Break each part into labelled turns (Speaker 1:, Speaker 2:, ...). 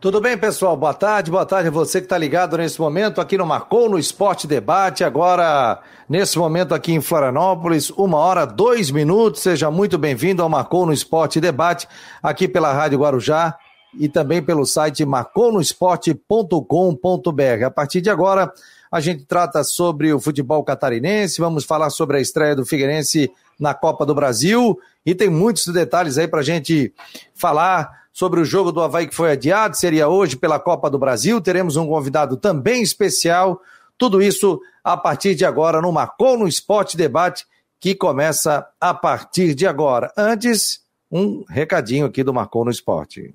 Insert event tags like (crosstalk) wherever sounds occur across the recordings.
Speaker 1: Tudo bem, pessoal? Boa tarde, boa tarde a você que está ligado nesse momento aqui no Marcou no Esporte Debate. Agora, nesse momento aqui em Florianópolis, uma hora, dois minutos. Seja muito bem-vindo ao Marcou no Esporte Debate, aqui pela Rádio Guarujá e também pelo site marconosport.com.br. A partir de agora, a gente trata sobre o futebol catarinense, vamos falar sobre a estreia do Figueirense na Copa do Brasil e tem muitos detalhes aí para a gente falar sobre o jogo do Havaí que foi adiado, seria hoje pela Copa do Brasil. Teremos um convidado também especial. Tudo isso a partir de agora no Marcou no Esporte Debate, que começa a partir de agora. Antes, um recadinho aqui do Marcou no Esporte.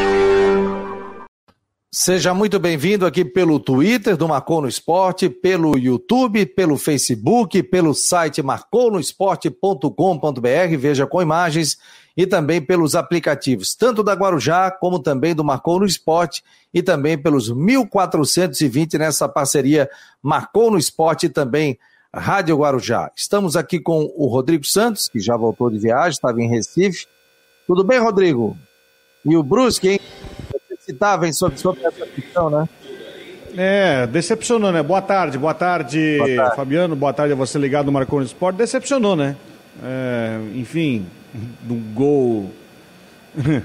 Speaker 1: Seja muito bem-vindo aqui pelo Twitter do Marcou no Esporte, pelo YouTube, pelo Facebook, pelo site marconosport.com.br, veja com imagens, e também pelos aplicativos, tanto da Guarujá como também do Marcou no Esporte e também pelos 1420 nessa parceria Marcou no Esporte e também Rádio Guarujá. Estamos aqui com o Rodrigo Santos, que já voltou de viagem, estava em Recife. Tudo bem, Rodrigo? E o Brusque, hein? Citáveis sobre, sobre essa questão, né?
Speaker 2: É, decepcionou, né? Boa tarde, boa tarde, boa tarde. Fabiano, boa tarde a você ligado no Marconi Sport. Decepcionou, né? É, enfim, num gol. (laughs)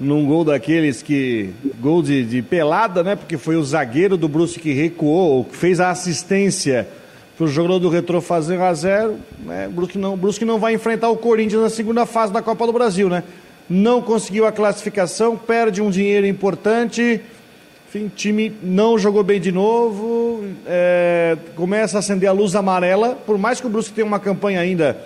Speaker 2: num gol daqueles que. Gol de, de, pelada, né? Porque foi o zagueiro do Brusque que recuou, que fez a assistência para o jogador do Retro fazer 1x0. Né? Brusque não, o Brusque não vai enfrentar o Corinthians na segunda fase da Copa do Brasil, né? Não conseguiu a classificação, perde um dinheiro importante. Enfim, time não jogou bem de novo, é, começa a acender a luz amarela. Por mais que o Brusque tenha uma campanha ainda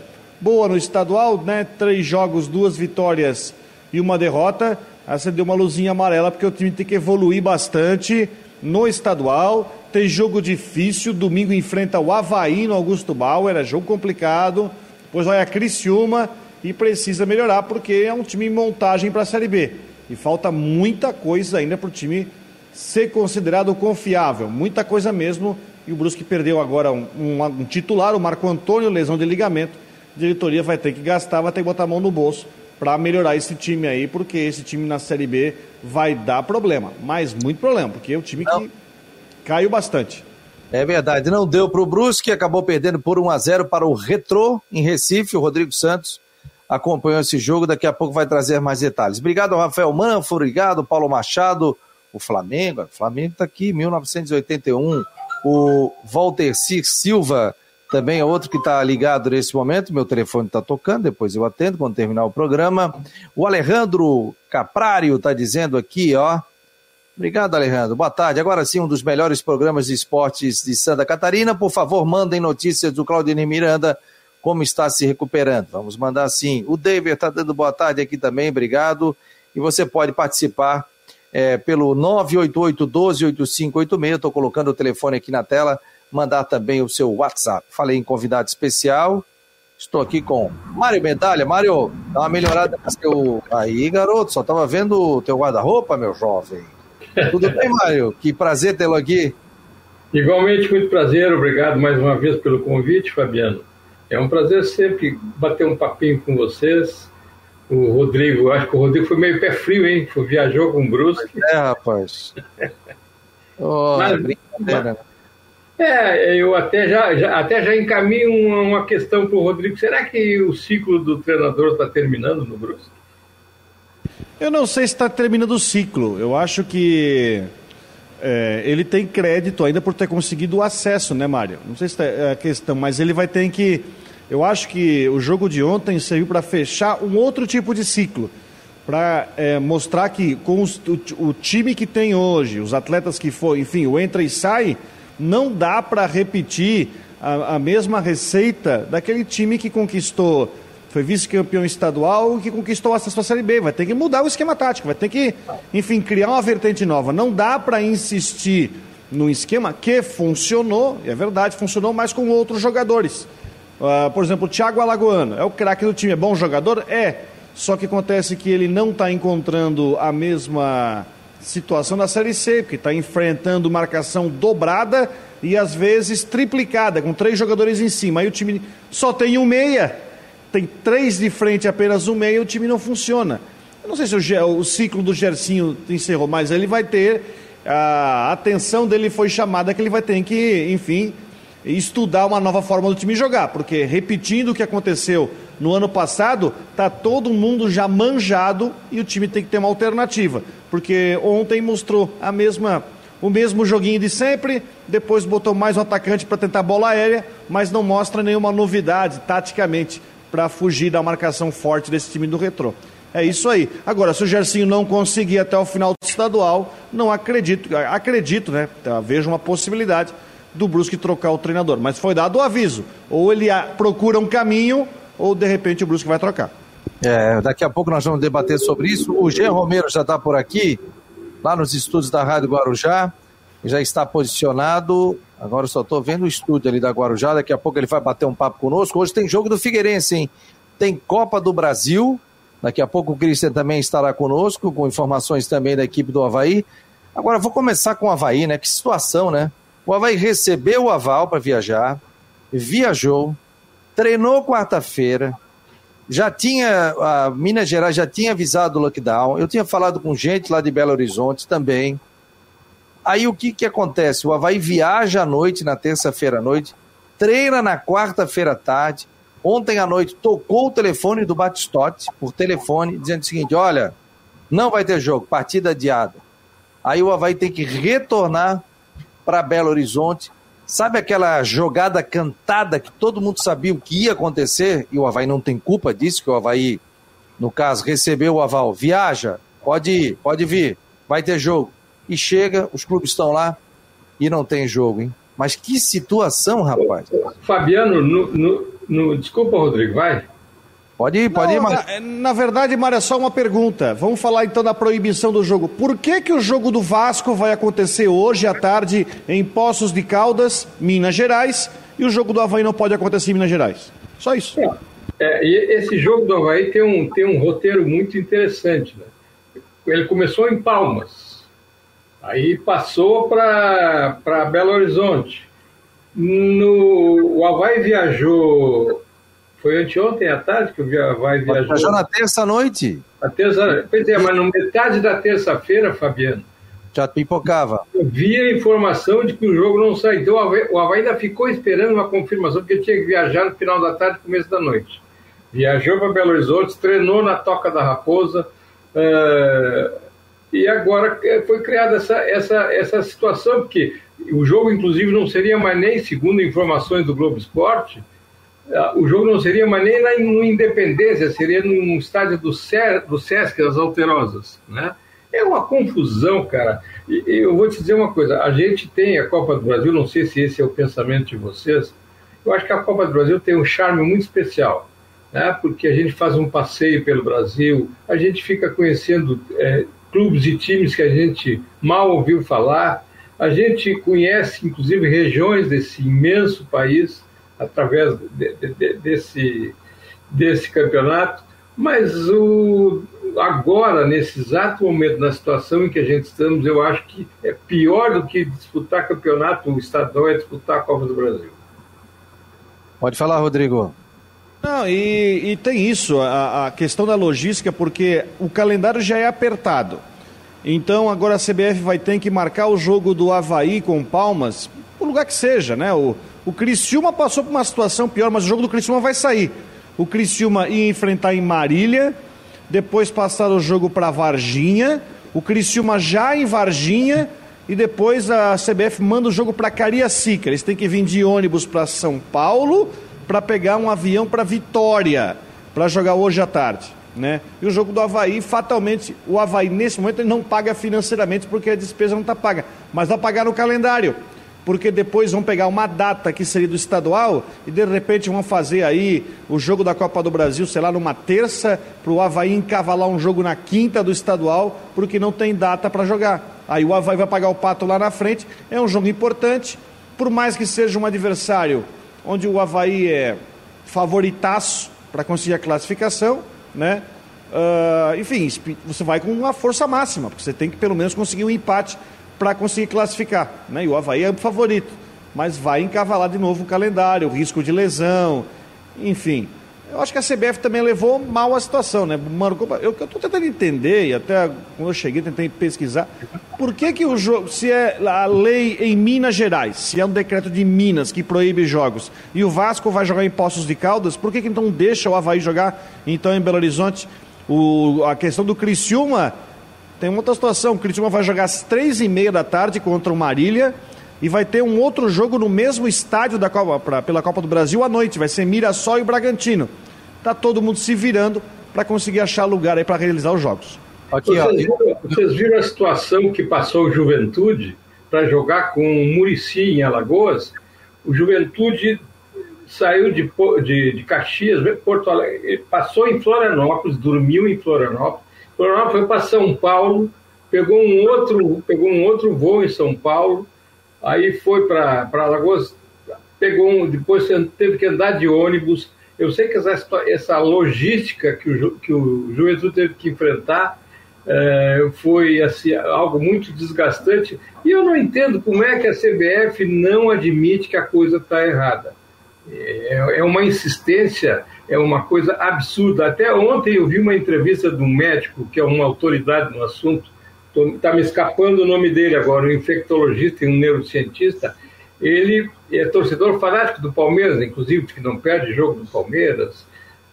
Speaker 2: boa no estadual, né? Três jogos, duas vitórias e uma derrota, acendeu uma luzinha amarela porque o time tem que evoluir bastante no estadual. Tem jogo difícil, domingo enfrenta o Havaí no Augusto Bauer, é jogo complicado. Depois vai a Criciúma e precisa melhorar porque é um time em montagem para a Série B. E falta muita coisa ainda para o time ser considerado confiável, muita coisa mesmo. E o Brusque perdeu agora um, um, um titular, o Marco Antônio, lesão de ligamento. A diretoria vai ter que gastar, vai ter que botar a mão no bolso para melhorar esse time aí, porque esse time na Série B vai dar problema, mas muito problema, porque é um time Não. que caiu bastante.
Speaker 1: É verdade, não deu para o Brusque, acabou perdendo por 1 a 0 para o Retrô em Recife, o Rodrigo Santos acompanhou esse jogo, daqui a pouco vai trazer mais detalhes. Obrigado, Rafael Manfo, obrigado, Paulo Machado, o Flamengo, o Flamengo está aqui, 1981, o Walter Silva também é outro que está ligado nesse momento, meu telefone está tocando, depois eu atendo quando terminar o programa. O Alejandro Caprário está dizendo aqui, ó, Obrigado, Alejandro. Boa tarde. Agora sim, um dos melhores programas de esportes de Santa Catarina. Por favor, mandem notícias do Claudine Miranda como está se recuperando. Vamos mandar sim. O David está dando boa tarde aqui também, obrigado. E você pode participar é, pelo 988-12-8586. Estou colocando o telefone aqui na tela. Mandar também o seu WhatsApp. Falei em convidado especial. Estou aqui com Mário Medalha. Mário, dá uma melhorada no seu. Aí, garoto, só estava vendo o teu guarda-roupa, meu jovem. Tudo bem, Mário? Que prazer tê-lo aqui.
Speaker 3: Igualmente, muito prazer. Obrigado mais uma vez pelo convite, Fabiano. É um prazer sempre bater um papinho com vocês. O Rodrigo, acho que o Rodrigo foi meio pé frio, hein? Foi, viajou com o Brusque.
Speaker 1: É, rapaz. (laughs) oh, mas, brincadeira.
Speaker 3: É, eu até já, já, até já encaminho uma, uma questão para o Rodrigo. Será que o ciclo do treinador está terminando no Brusque?
Speaker 2: Eu não sei se está terminando o ciclo. Eu acho que é, ele tem crédito ainda por ter conseguido o acesso, né, Mário? Não sei se é a questão, mas ele vai ter que. Eu acho que o jogo de ontem serviu para fechar um outro tipo de ciclo. Para é, mostrar que com os, o, o, time que tem hoje, os atletas que for, enfim, o entra e sai, não dá para repetir a, a mesma receita daquele time que conquistou foi vice-campeão estadual e que conquistou acesso à Série B. Vai ter que mudar o esquema tático, vai ter que, enfim, criar uma vertente nova. Não dá para insistir no esquema que funcionou, é verdade, funcionou mais com outros jogadores. Uh, por exemplo, o Thiago Alagoano é o craque do time, é bom jogador? É. Só que acontece que ele não está encontrando a mesma situação da Série C, porque está enfrentando marcação dobrada e às vezes triplicada, com três jogadores em cima. Aí o time só tem um meia tem três de frente apenas um meio, o time não funciona. Eu não sei se o, o ciclo do Gersinho encerrou, mas ele vai ter. A atenção dele foi chamada que ele vai ter que, enfim, estudar uma nova forma do time jogar, porque repetindo o que aconteceu no ano passado, tá todo mundo já manjado e o time tem que ter uma alternativa, porque ontem mostrou a mesma o mesmo joguinho de sempre, depois botou mais um atacante para tentar bola aérea, mas não mostra nenhuma novidade taticamente para fugir da marcação forte desse time do Retrô. É isso aí. Agora, se o Gersinho não conseguir até o final do estadual, não acredito, acredito, né? Tá, vejo uma possibilidade do Brusque trocar o treinador. Mas foi dado o aviso. Ou ele procura um caminho, ou de repente o Brusque vai trocar.
Speaker 1: É, daqui a pouco nós vamos debater sobre isso. O Jean Romero já está por aqui, lá nos estúdios da Rádio Guarujá, já está posicionado. Agora eu só estou vendo o estúdio ali da Guarujá, daqui a pouco ele vai bater um papo conosco. Hoje tem jogo do Figueirense, hein? Tem Copa do Brasil. Daqui a pouco o Christian também estará conosco, com informações também da equipe do Havaí. Agora vou começar com o Havaí, né? Que situação, né? O Havaí recebeu o aval para viajar, viajou, treinou quarta-feira, já tinha, a Minas Gerais já tinha avisado o lockdown, eu tinha falado com gente lá de Belo Horizonte também, Aí o que, que acontece? O Havaí viaja à noite, na terça-feira à noite, treina na quarta-feira à tarde. Ontem à noite tocou o telefone do Batistote, por telefone, dizendo o seguinte: olha, não vai ter jogo, partida adiada. Aí o Havaí tem que retornar para Belo Horizonte. Sabe aquela jogada cantada que todo mundo sabia o que ia acontecer e o Havaí não tem culpa disso, que o Havaí, no caso, recebeu o aval. Viaja, pode ir, pode vir, vai ter jogo e chega, os clubes estão lá e não tem jogo, hein? Mas que situação, rapaz.
Speaker 3: Fabiano, no, no, no... desculpa, Rodrigo, vai.
Speaker 2: Pode ir, pode não, ir, mas... Na, na verdade, Mário, é só uma pergunta. Vamos falar então da proibição do jogo. Por que, que o jogo do Vasco vai acontecer hoje à tarde em Poços de Caldas, Minas Gerais, e o jogo do Havaí não pode acontecer em Minas Gerais? Só isso. É,
Speaker 3: é, e esse jogo do Havaí tem um, tem um roteiro muito interessante. Né? Ele começou em Palmas. Aí passou para Belo Horizonte. No, o Havaí viajou. Foi anteontem à tarde que o Havaí viajou.
Speaker 1: Viajou na terça-noite.
Speaker 3: Na terça, pois é, mas na metade da terça-feira, Fabiano.
Speaker 1: Já pipocava.
Speaker 3: Eu vi a informação de que o jogo não saiu. Então, o Havaí, ainda ficou esperando uma confirmação, porque tinha que viajar no final da tarde começo da noite. Viajou para Belo Horizonte, treinou na Toca da Raposa. Uh, e agora é, foi criada essa, essa, essa situação, porque o jogo, inclusive, não seria mais nem, segundo informações do Globo Esporte, o jogo não seria mais nem na no Independência, seria num estádio do, Ser, do Sesc, das Alterosas, né? É uma confusão, cara. E, e eu vou te dizer uma coisa: a gente tem a Copa do Brasil, não sei se esse é o pensamento de vocês, eu acho que a Copa do Brasil tem um charme muito especial, né? porque a gente faz um passeio pelo Brasil, a gente fica conhecendo é, clubes e times que a gente mal ouviu falar. A gente conhece, inclusive, regiões desse imenso país através de, de, desse, desse campeonato, mas o, agora, nesse exato momento, na situação em que a gente estamos, eu acho que é pior do que disputar campeonato estadual é disputar a Copa do Brasil.
Speaker 1: Pode falar, Rodrigo.
Speaker 2: Não, e, e tem isso, a, a, questão da logística, porque o calendário já é apertado. Então agora a CBF vai ter que marcar o jogo do Havaí com Palmas, o lugar que seja, né? O, o Criciúma passou por uma situação pior, mas o jogo do Criciúma vai sair. O Criciúma ia enfrentar em Marília, depois passaram o jogo para Varginha, o Criciúma já em Varginha e depois a CBF manda o jogo para Cariacica. Eles têm que vir de ônibus para São Paulo para pegar um avião para Vitória para jogar hoje à tarde. Né? E o jogo do Havaí, fatalmente, o Havaí nesse momento ele não paga financeiramente porque a despesa não está paga, mas vai pagar no calendário porque depois vão pegar uma data que seria do estadual e de repente vão fazer aí o jogo da Copa do Brasil, sei lá, numa terça, para o Havaí encavalar um jogo na quinta do estadual, porque não tem data para jogar. Aí o Havaí vai pagar o pato lá na frente, é um jogo importante, por mais que seja um adversário onde o Havaí é favoritaço para conseguir a classificação, né? Uh, enfim, você vai com uma força máxima, porque você tem que pelo menos conseguir um empate para conseguir classificar. Né? E o Havaí é o favorito, mas vai encavalar de novo o calendário, o risco de lesão, enfim. Eu acho que a CBF também levou mal a situação, né? Mano, eu estou tentando entender, e até quando eu cheguei tentei pesquisar, por que, que o jogo, se é a lei em Minas Gerais, se é um decreto de Minas que proíbe jogos, e o Vasco vai jogar em Poços de Caldas, por que, que então deixa o Havaí jogar então em Belo Horizonte? O, a questão do Criciúma tem uma outra situação, o Curitiba vai jogar às três e meia da tarde contra o Marília e vai ter um outro jogo no mesmo estádio da Copa, pra, pela Copa do Brasil à noite, vai ser Mirassol e Bragantino. Tá todo mundo se virando para conseguir achar lugar aí para realizar os jogos.
Speaker 3: Aqui, vocês, viram, vocês, viram, a situação que passou o Juventude para jogar com o Murici em Alagoas? O Juventude saiu de, de, de Caxias, Porto Alegre, passou em Florianópolis, dormiu em Florianópolis, Florianópolis foi para São Paulo, pegou um outro, pegou um outro voo em São Paulo, aí foi para Alagoas, pegou um, depois teve que andar de ônibus. Eu sei que essa, essa logística que o, que o Juventude teve que enfrentar é, foi assim, algo muito desgastante. E eu não entendo como é que a CBF não admite que a coisa está errada. É, é uma insistência é uma coisa absurda. Até ontem eu vi uma entrevista de um médico, que é uma autoridade no assunto, está me escapando o nome dele agora, um infectologista e um neurocientista. Ele é torcedor fanático do Palmeiras, inclusive, que não perde jogo do Palmeiras.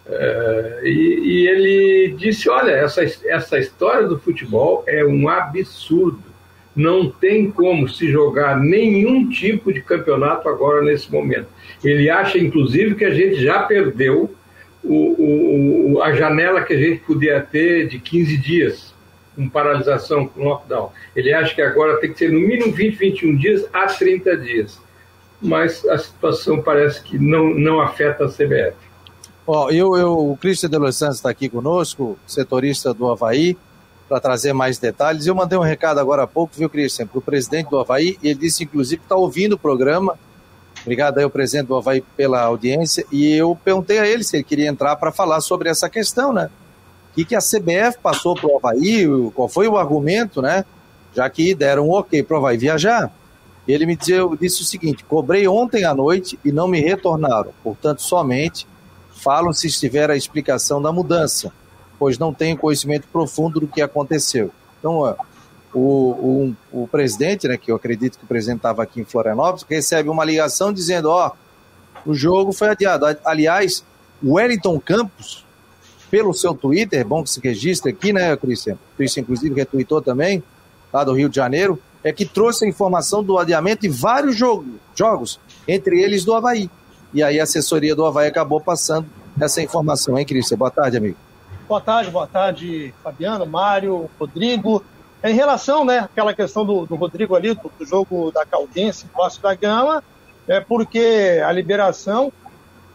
Speaker 3: Uh, e, e, ele disse: Olha, essa, essa história do futebol é um absurdo. Não tem como se jogar nenhum tipo de campeonato agora nesse momento. Ele acha, inclusive, que a gente já perdeu o, o, a janela que a gente podia ter de 15 dias com paralisação, com lockdown. Ele acha que agora tem que ser no mínimo 20, 21 dias a 30 dias. Mas a situação parece que não, não afeta a CBF.
Speaker 1: Ó, eu, eu, o Cristian de Los Santos está aqui conosco, setorista do Havaí, para trazer mais detalhes. Eu mandei um recado agora há pouco, viu, Cristian, para o presidente do Havaí, ele disse, inclusive, que está ouvindo o programa Obrigado aí ao presidente do Havaí pela audiência. E eu perguntei a ele se ele queria entrar para falar sobre essa questão, né? O que, que a CBF passou para o Havaí, qual foi o argumento, né? Já que deram um ok para o Havaí viajar. Ele me disse, disse o seguinte: cobrei ontem à noite e não me retornaram. Portanto, somente falam se estiver a explicação da mudança, pois não tenho conhecimento profundo do que aconteceu. Então, o, o, o presidente, né, que eu acredito que o presidente estava aqui em Florianópolis, recebe uma ligação dizendo, ó, o jogo foi adiado. Aliás, o Wellington Campos, pelo seu Twitter, bom que se registre aqui, né, Cristian? Cristian, inclusive, retweetou também, lá do Rio de Janeiro, é que trouxe a informação do adiamento de vários jogo, jogos, entre eles do Havaí. E aí a assessoria do Havaí acabou passando essa informação, hein, Cristian? Boa tarde, amigo.
Speaker 4: Boa tarde, boa tarde, Fabiano, Mário, Rodrigo. Em relação, né, àquela questão do, do Rodrigo ali, do, do, jogo da Caldense, Vasco da Gama, é porque a liberação,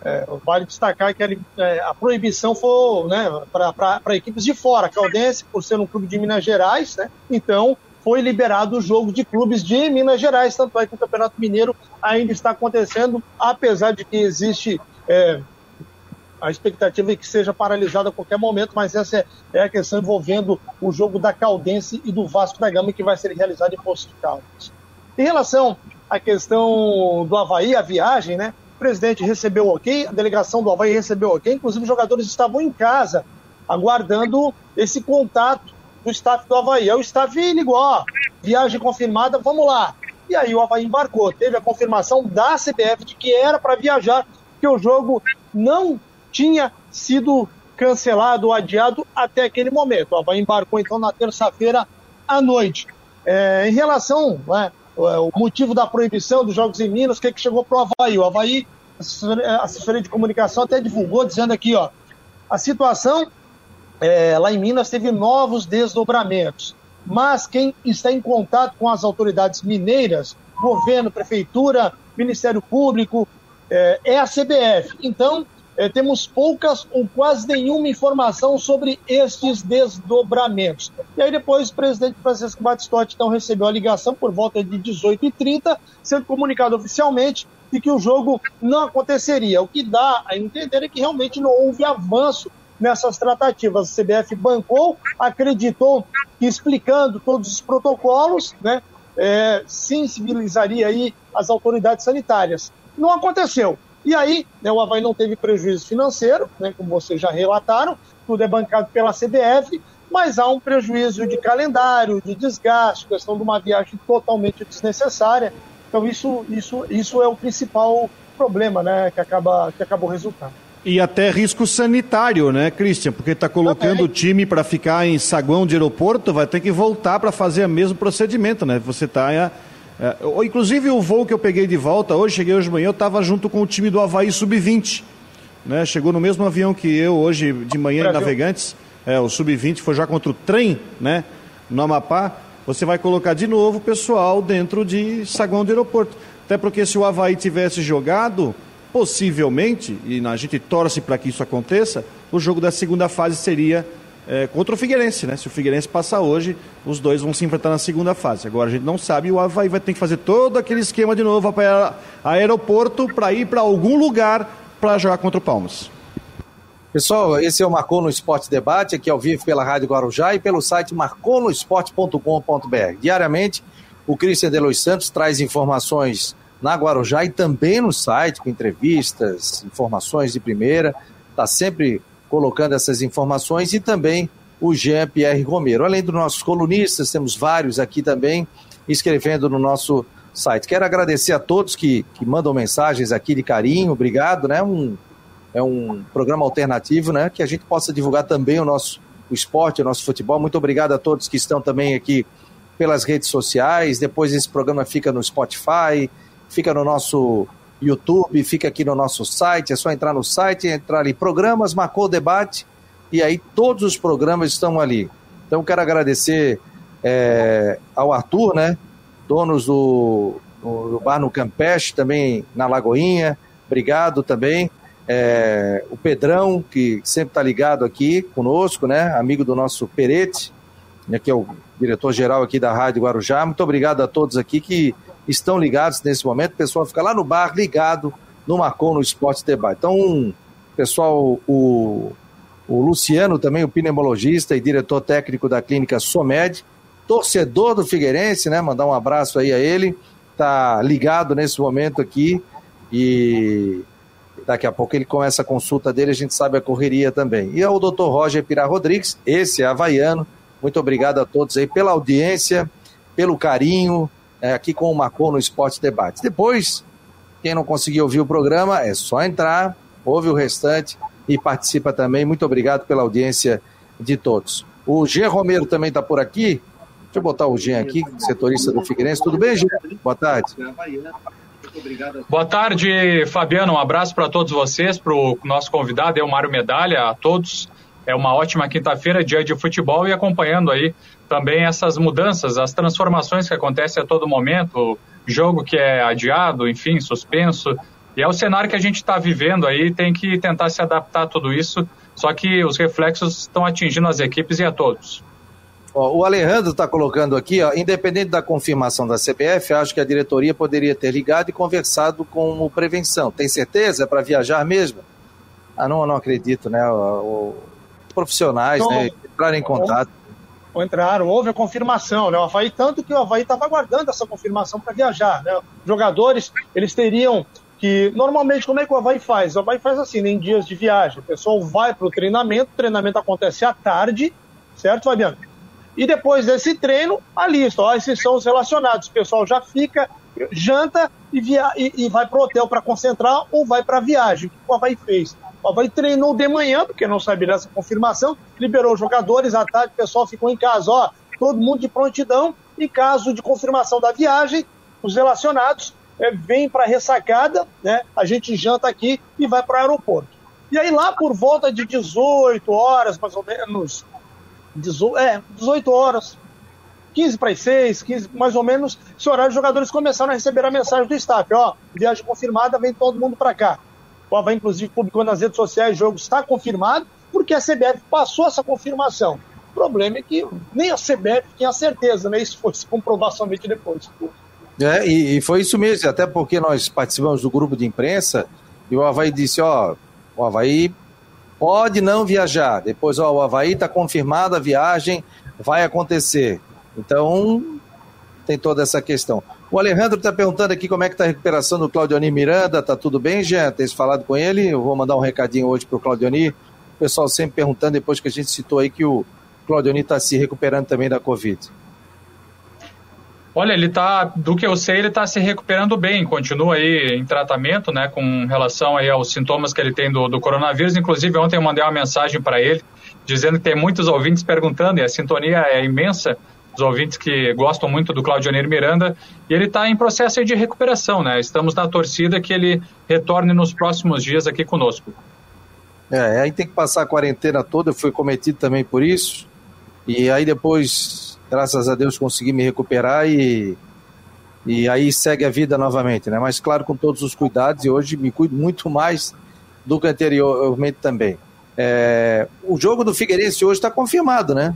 Speaker 4: é, vale destacar que a, é, a proibição foi né, para equipes de fora. Caldense, por ser um clube de Minas Gerais, né, então foi liberado o jogo de clubes de Minas Gerais, tanto é que o Campeonato Mineiro ainda está acontecendo, apesar de que existe é, a expectativa é que seja paralisado a qualquer momento, mas essa é, é, a questão envolvendo o jogo da Caldense e do Vasco da Gama, que vai ser realizado em Poço de Caldas. Em relação à questão do Havaí, a viagem, né? O presidente recebeu ok, a delegação do Havaí recebeu ok, inclusive os jogadores estavam em casa, aguardando esse contato do staff do Havaí. Aí o staff ligou, ó, viagem confirmada, vamos lá. E aí o Havaí embarcou. Teve a confirmação da CBF de que era para viajar, que o jogo não tinha sido cancelado adiado até aquele momento. O Havaí embarcou então na terça-feira à noite. É, em relação né, o motivo da proibição dos jogos em Minas, o que, é que chegou para o Havaí? O Havaí, a assessoria de comunicação até divulgou, dizendo aqui, ó, a situação é, lá em Minas teve novos desdobramentos, mas quem está em contato com as autoridades mineiras, governo, prefeitura, Ministério Público, é, é a CBF. Então, é, temos poucas ou quase nenhuma informação sobre estes desdobramentos. E aí depois o presidente Francisco Batistotti então recebeu a ligação por volta de 18h30, sendo comunicado oficialmente de que o jogo não aconteceria. O que dá a entender é que realmente não houve avanço nessas tratativas. A CBF bancou, acreditou que explicando todos os protocolos, né, é, sensibilizaria aí as autoridades sanitárias. Não aconteceu. E aí, né, o Havaí não teve prejuízo financeiro, né, como vocês já relataram, tudo é bancado pela CBF, mas há um prejuízo de calendário, de desgaste, questão de uma viagem totalmente desnecessária. Então isso, isso, isso é o principal problema né, que, acaba, que acabou resultando.
Speaker 2: E até risco sanitário, né, Christian? Porque está colocando Também. o time para ficar em saguão de aeroporto, vai ter que voltar para fazer o mesmo procedimento, né? Você está é, inclusive o voo que eu peguei de volta hoje, cheguei hoje de manhã, eu estava junto com o time do Havaí Sub-20. Né? Chegou no mesmo avião que eu hoje de manhã em Navegantes. É, o Sub-20 foi já contra o trem, né? No Amapá. Você vai colocar de novo o pessoal dentro de saguão do aeroporto. Até porque se o Havaí tivesse jogado, possivelmente, e a gente torce para que isso aconteça, o jogo da segunda fase seria é, contra o Figueirense, né? Se o Figueirense passar hoje, os dois vão se enfrentar na segunda fase. Agora a gente não sabe, o Havaí vai ter que fazer todo aquele esquema de novo para aeroporto para ir para algum lugar para jogar contra o Palmas.
Speaker 1: Pessoal, esse é o Marcou no Esporte Debate, aqui ao vivo pela Rádio Guarujá e pelo site marconosport.com.br. Diariamente, o Cristian Delois Santos traz informações na Guarujá e também no site, com entrevistas, informações de primeira. Está sempre colocando essas informações e também o Jean-Pierre Romero. Além dos nossos colunistas, temos vários aqui também escrevendo no nosso site. Quero agradecer a todos que, que mandam mensagens aqui de carinho, obrigado, né? Um, é um programa alternativo, né? Que a gente possa divulgar também o nosso o esporte, o nosso futebol. Muito obrigado a todos que estão também aqui pelas redes sociais. Depois esse programa fica no Spotify, fica no nosso YouTube, fica aqui no nosso site, é só entrar no site, entrar ali, programas, marcou o debate, e aí todos os programas estão ali. Então quero agradecer é, ao Arthur, né, donos do, do, bar no Campeche, também na Lagoinha, obrigado também. É, o Pedrão, que sempre está ligado aqui conosco, né, amigo do nosso Perete, né, que é o diretor-geral aqui da Rádio Guarujá. Muito obrigado a todos aqui que estão ligados nesse momento. O pessoal fica lá no bar ligado no Marcou no Esporte Debate. Então, pessoal, o, o Luciano também, o pneumologista e diretor técnico da clínica Somed, torcedor do Figueirense, né? Mandar um abraço aí a ele. Tá ligado nesse momento aqui e daqui a pouco ele começa a consulta dele, a gente sabe a correria também. E ao doutor Roger Pirá Rodrigues, esse é havaiano. Muito obrigado a todos aí pela audiência, pelo carinho, é, aqui com o Marcou no Esporte Debate. Depois, quem não conseguiu ouvir o programa, é só entrar, ouve o restante e participa também. Muito obrigado pela audiência de todos. O G. Romero também está por aqui. Deixa eu botar o Jean aqui, setorista do Figueirense. Tudo bem, Jean? Boa tarde.
Speaker 5: Boa tarde, Fabiano. Um abraço para todos vocês, para o nosso convidado, é o Mário Medalha, a todos. É uma ótima quinta-feira, dia de futebol, e acompanhando aí também essas mudanças, as transformações que acontecem a todo momento, jogo que é adiado, enfim, suspenso. E é o cenário que a gente está vivendo aí, tem que tentar se adaptar a tudo isso, só que os reflexos estão atingindo as equipes e a todos.
Speaker 1: o Alejandro está colocando aqui, ó, independente da confirmação da CPF, acho que a diretoria poderia ter ligado e conversado com o Prevenção. Tem certeza? É para viajar mesmo? Ah, não, não acredito, né? O, o profissionais, então, né? Entrar em contato
Speaker 4: entraram, houve a confirmação, né? O Havaí, tanto que o Havaí estava aguardando essa confirmação para viajar, né? Jogadores, eles teriam que, normalmente, como é que o Havaí faz? O Havaí faz assim, em dias de viagem, o pessoal vai para o treinamento, o treinamento acontece à tarde, certo, Fabiano? E depois desse treino, a lista, ó, esses são os relacionados, o pessoal já fica, janta e, via e, e vai para o hotel para concentrar ou vai para a viagem. O que o Havaí fez? O Havaí treinou de manhã, porque não sabia dessa confirmação, liberou os jogadores, à tarde o pessoal ficou em casa, ó, todo mundo de prontidão, em caso de confirmação da viagem, os relacionados é, vêm para a ressacada, né? A gente janta aqui e vai para o aeroporto. E aí lá por volta de 18 horas, mais ou menos, 18, é, 18 horas, 15 para as 6, 15, mais ou menos, esse horário os jogadores começaram a receber a mensagem do staff, ó, viagem confirmada, vem todo mundo para cá. O Havaí, inclusive, publicou nas redes sociais, o jogo está confirmado, porque a CBF passou essa confirmação. O problema é que nem a CBF tinha certeza, né? Isso foi se comprovar somente depois.
Speaker 1: É, e, e, foi isso mesmo, até porque nós participamos do grupo de imprensa e o Havaí disse, ó, o Havaí pode não viajar. Depois, ó, o Havaí está confirmada a viagem, vai acontecer. Então, tem toda essa questão. O Alejandro está perguntando aqui como é que está a recuperação do Claudioni Miranda. Está tudo bem, Jean? Tem falado com ele? Eu vou mandar um recadinho hoje para o Claudioni. O pessoal sempre perguntando, depois que a gente citou aí que o Claudioni está se recuperando também da Covid.
Speaker 5: Olha, ele tá, do que eu sei, ele está se recuperando bem, continua aí em tratamento, né, com relação aí aos sintomas que ele tem do, do coronavírus. Inclusive, ontem eu mandei uma mensagem para ele, dizendo que tem muitos ouvintes perguntando, e a sintonia é imensa, os ouvintes que gostam muito do Claudionir Miranda, e ele está em processo de recuperação, né? Estamos na torcida que ele retorne nos próximos dias aqui conosco.
Speaker 1: É, aí tem que passar a quarentena toda, fui cometido também por isso, e aí depois graças a Deus consegui me recuperar e, e aí segue a vida novamente, né? Mas claro, com todos os cuidados e hoje me cuido muito mais do que anteriormente também. É, o jogo do Figueirense hoje está confirmado, né?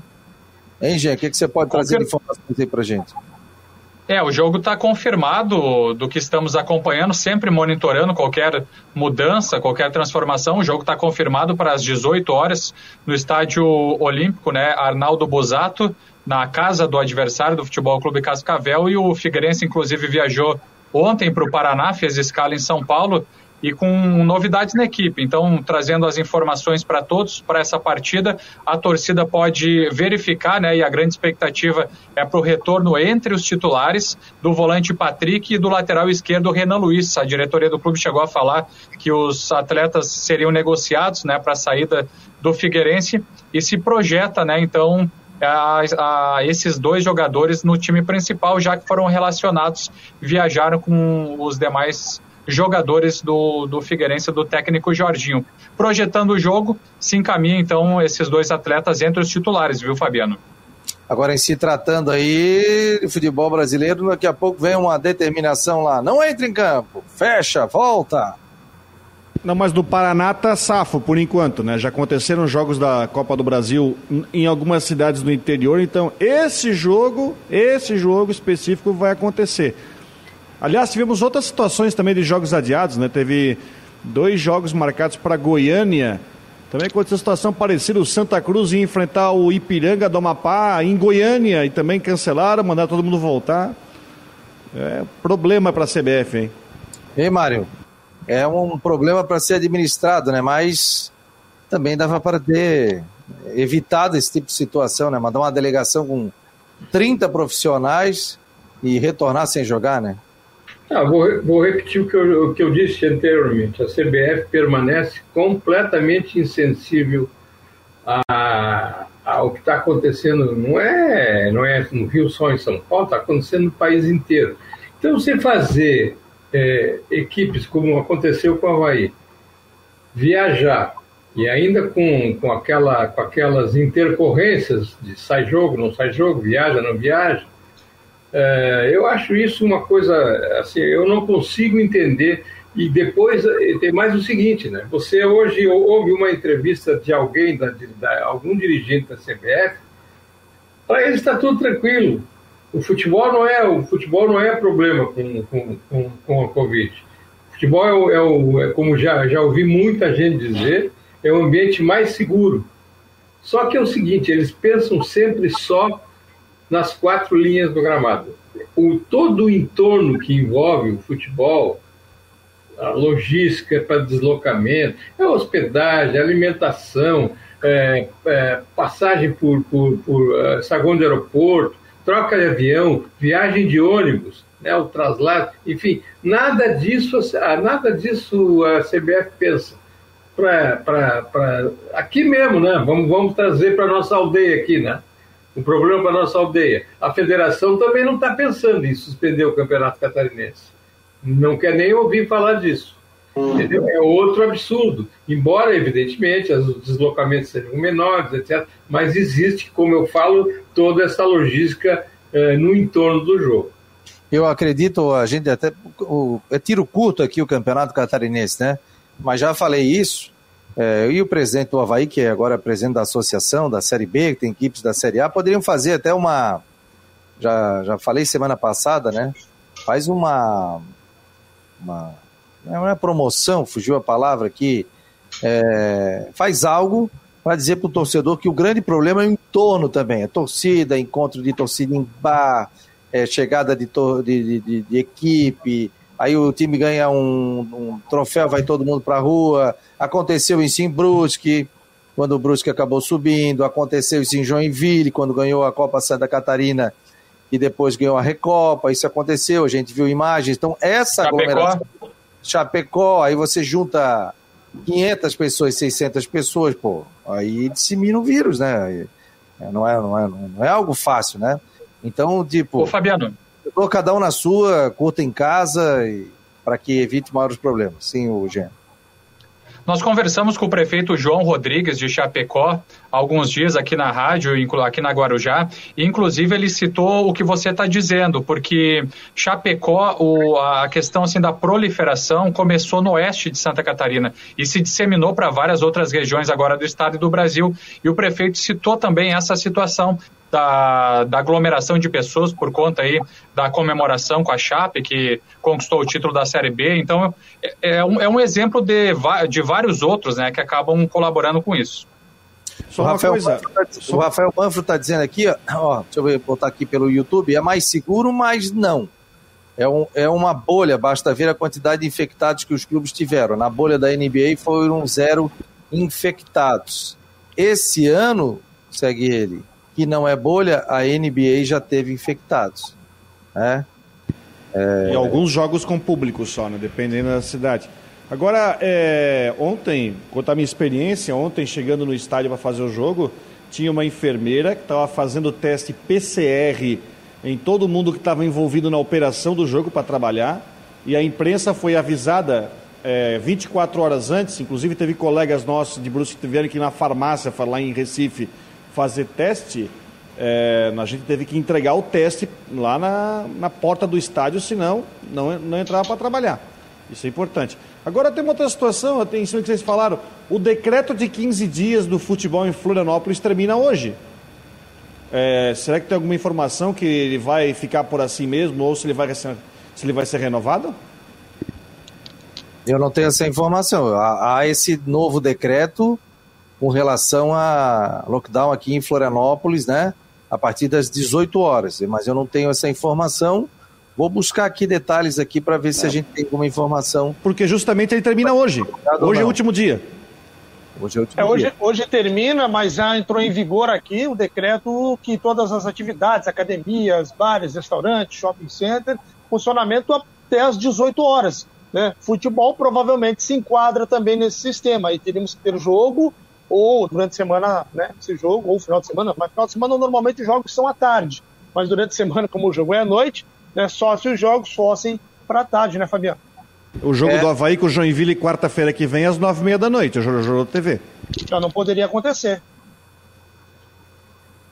Speaker 1: Hein, Gê? O que, que você pode trazer de informações aí pra gente?
Speaker 5: É, o jogo está confirmado do que estamos acompanhando, sempre monitorando qualquer mudança, qualquer transformação. O jogo está confirmado para as 18 horas no estádio olímpico, né? Arnaldo Bosato na casa do adversário do Futebol Clube Cascavel e o Figueirense inclusive viajou ontem para o Paraná, fez escala em São Paulo e com novidades na equipe. Então, trazendo as informações para todos para essa partida, a torcida pode verificar, né? E a grande expectativa é para o retorno entre os titulares do volante Patrick e do lateral esquerdo Renan Luiz. A diretoria do clube chegou a falar que os atletas seriam negociados, né, para a saída do Figueirense e se projeta, né? Então a, a, esses dois jogadores no time principal, já que foram relacionados, viajaram com os demais jogadores do, do Figueirense, do técnico Jorginho. Projetando o jogo, se encaminha então esses dois atletas entre os titulares, viu, Fabiano?
Speaker 1: Agora, em se tratando aí de futebol brasileiro, daqui a pouco vem uma determinação lá. Não entre em campo, fecha, volta.
Speaker 2: Não, mas do Paraná tá safo por enquanto, né? Já aconteceram jogos da Copa do Brasil em algumas cidades do interior, então esse jogo, esse jogo específico vai acontecer. Aliás, tivemos outras situações também de jogos adiados, né? Teve dois jogos marcados para Goiânia. Também aconteceu situação parecida, o Santa Cruz ia enfrentar o Ipiranga do Amapá em Goiânia e também cancelaram, mandaram todo mundo voltar. É problema para a CBF, hein?
Speaker 1: Ei, Mário, é um problema para ser administrado, né? Mas também dava para ter evitado esse tipo de situação, né? Mandar uma delegação com 30 profissionais e retornar sem jogar, né?
Speaker 3: Ah, vou, vou, repetir o que, eu, o que eu disse anteriormente. A CBF permanece completamente insensível a, ao que está acontecendo. Não é, não é no Rio só em São Paulo, está acontecendo no país inteiro. Então, você fazer é, equipes, como aconteceu com o Havaí, viajar e ainda com, com, aquela, com aquelas intercorrências de sai jogo, não sai jogo, viaja, não viaja, é, eu acho isso uma coisa, assim, eu não consigo entender. E depois tem mais o seguinte, né? Você hoje ouve uma entrevista de alguém, da, da algum dirigente da CBF, para eles está tudo tranquilo. O futebol não é o futebol não é problema com, com, com, com a Covid. O futebol é, o, é, o, é como já, já ouvi muita gente dizer, é o ambiente mais seguro. Só que é o seguinte, eles pensam sempre só nas quatro linhas do gramado. O, todo o entorno que envolve o futebol, a logística para deslocamento, é hospedagem, alimentação, é, é, passagem por, por, por uh, saguão de aeroporto, troca de avião, viagem de ônibus, né, o traslado, enfim, nada disso, nada disso a CBF pensa. para aqui mesmo, né? Vamos, vamos trazer para nossa aldeia aqui, né? Um problema para nossa aldeia. A federação também não está pensando em suspender o campeonato catarinense. Não quer nem ouvir falar disso. Entendeu? É outro absurdo. Embora, evidentemente, os deslocamentos sejam menores, etc., mas existe, como eu falo, toda essa logística eh, no entorno do jogo.
Speaker 1: Eu acredito, a gente até. O, é tiro curto aqui o campeonato catarinense, né? Mas já falei isso. É, e o presidente do Havaí, que é agora presidente da associação da Série B, que tem equipes da Série A, poderiam fazer até uma. Já, já falei semana passada, né? Faz uma. Uma. Não é promoção, fugiu a palavra aqui. É, faz algo para dizer para o torcedor que o grande problema é o entorno também. É torcida, encontro de torcida em bar, é, chegada de, de, de, de equipe, aí o time ganha um, um troféu, vai todo mundo para a rua. Aconteceu isso em Brusque, quando o Brusque acabou subindo. Aconteceu isso em Joinville, quando ganhou a Copa Santa Catarina e depois ganhou a Recopa. Isso aconteceu, a gente viu imagens. Então, essa Chapecó. aglomeração. Chapecó, aí você junta 500 pessoas, 600 pessoas, pô, aí dissemina o vírus, né? Não é, não é, não é algo fácil, né? Então, tipo.
Speaker 5: Ô, Fabiano
Speaker 1: cada um na sua, curta em casa, para que evite maiores problemas. Sim, o Gênero.
Speaker 5: Nós conversamos com o prefeito João Rodrigues de Chapecó alguns dias aqui na rádio, aqui na Guarujá, e inclusive ele citou o que você está dizendo, porque Chapecó, o, a questão assim da proliferação começou no oeste de Santa Catarina e se disseminou para várias outras regiões agora do estado e do Brasil. E o prefeito citou também essa situação da, da, aglomeração de pessoas por conta aí da comemoração com a Chape, que conquistou o título da Série B. Então, é, é, um, é um, exemplo de, de vários outros né, que acabam colaborando com isso.
Speaker 1: Só o, Rafael coisa, Manfro tá, o Rafael Manfro está dizendo aqui, ó, deixa eu ver, botar aqui pelo YouTube, é mais seguro, mas não. É, um, é uma bolha, basta ver a quantidade de infectados que os clubes tiveram. Na bolha da NBA foram zero infectados. Esse ano, segue ele, que não é bolha, a NBA já teve infectados. Né?
Speaker 2: É... E alguns jogos com público só, né? dependendo da cidade. Agora, é, ontem, quanto à minha experiência, ontem chegando no estádio para fazer o jogo, tinha uma enfermeira que estava fazendo teste PCR em todo mundo que estava envolvido na operação do jogo para trabalhar, e a imprensa foi avisada é, 24 horas antes, inclusive teve colegas nossos de Brusque que tiveram que ir na farmácia, lá em Recife, fazer teste, é, a gente teve que entregar o teste lá na, na porta do estádio, senão não, não entrava para trabalhar. Isso é importante. Agora tem uma outra situação, cima que vocês falaram. O decreto de 15 dias do futebol em Florianópolis termina hoje. É, será que tem alguma informação que ele vai ficar por assim mesmo ou se ele vai, se ele vai ser renovado?
Speaker 1: Eu não tenho essa informação. Há, há esse novo decreto com relação a lockdown aqui em Florianópolis, né? A partir das 18 horas. Mas eu não tenho essa informação. Vou buscar aqui detalhes aqui para ver é. se a gente tem alguma informação.
Speaker 2: Porque justamente ele termina hoje. Hoje é o último dia.
Speaker 4: Hoje, é, último é, hoje, dia. hoje termina, mas já entrou em vigor aqui o decreto que todas as atividades, academias, bares, restaurantes, shopping center, funcionamento até às 18 horas. Né? Futebol provavelmente se enquadra também nesse sistema. Aí teríamos que ter jogo ou durante a semana, né, esse jogo, ou final de semana, mas final de semana normalmente os jogos são à tarde, mas durante a semana, como o jogo é à noite, né, só se os jogos fossem para tarde, né, Fabiano?
Speaker 2: O jogo é... do Havaí com o Joinville quarta-feira que vem às nove e meia da noite, o jogo da TV.
Speaker 4: Já não poderia acontecer.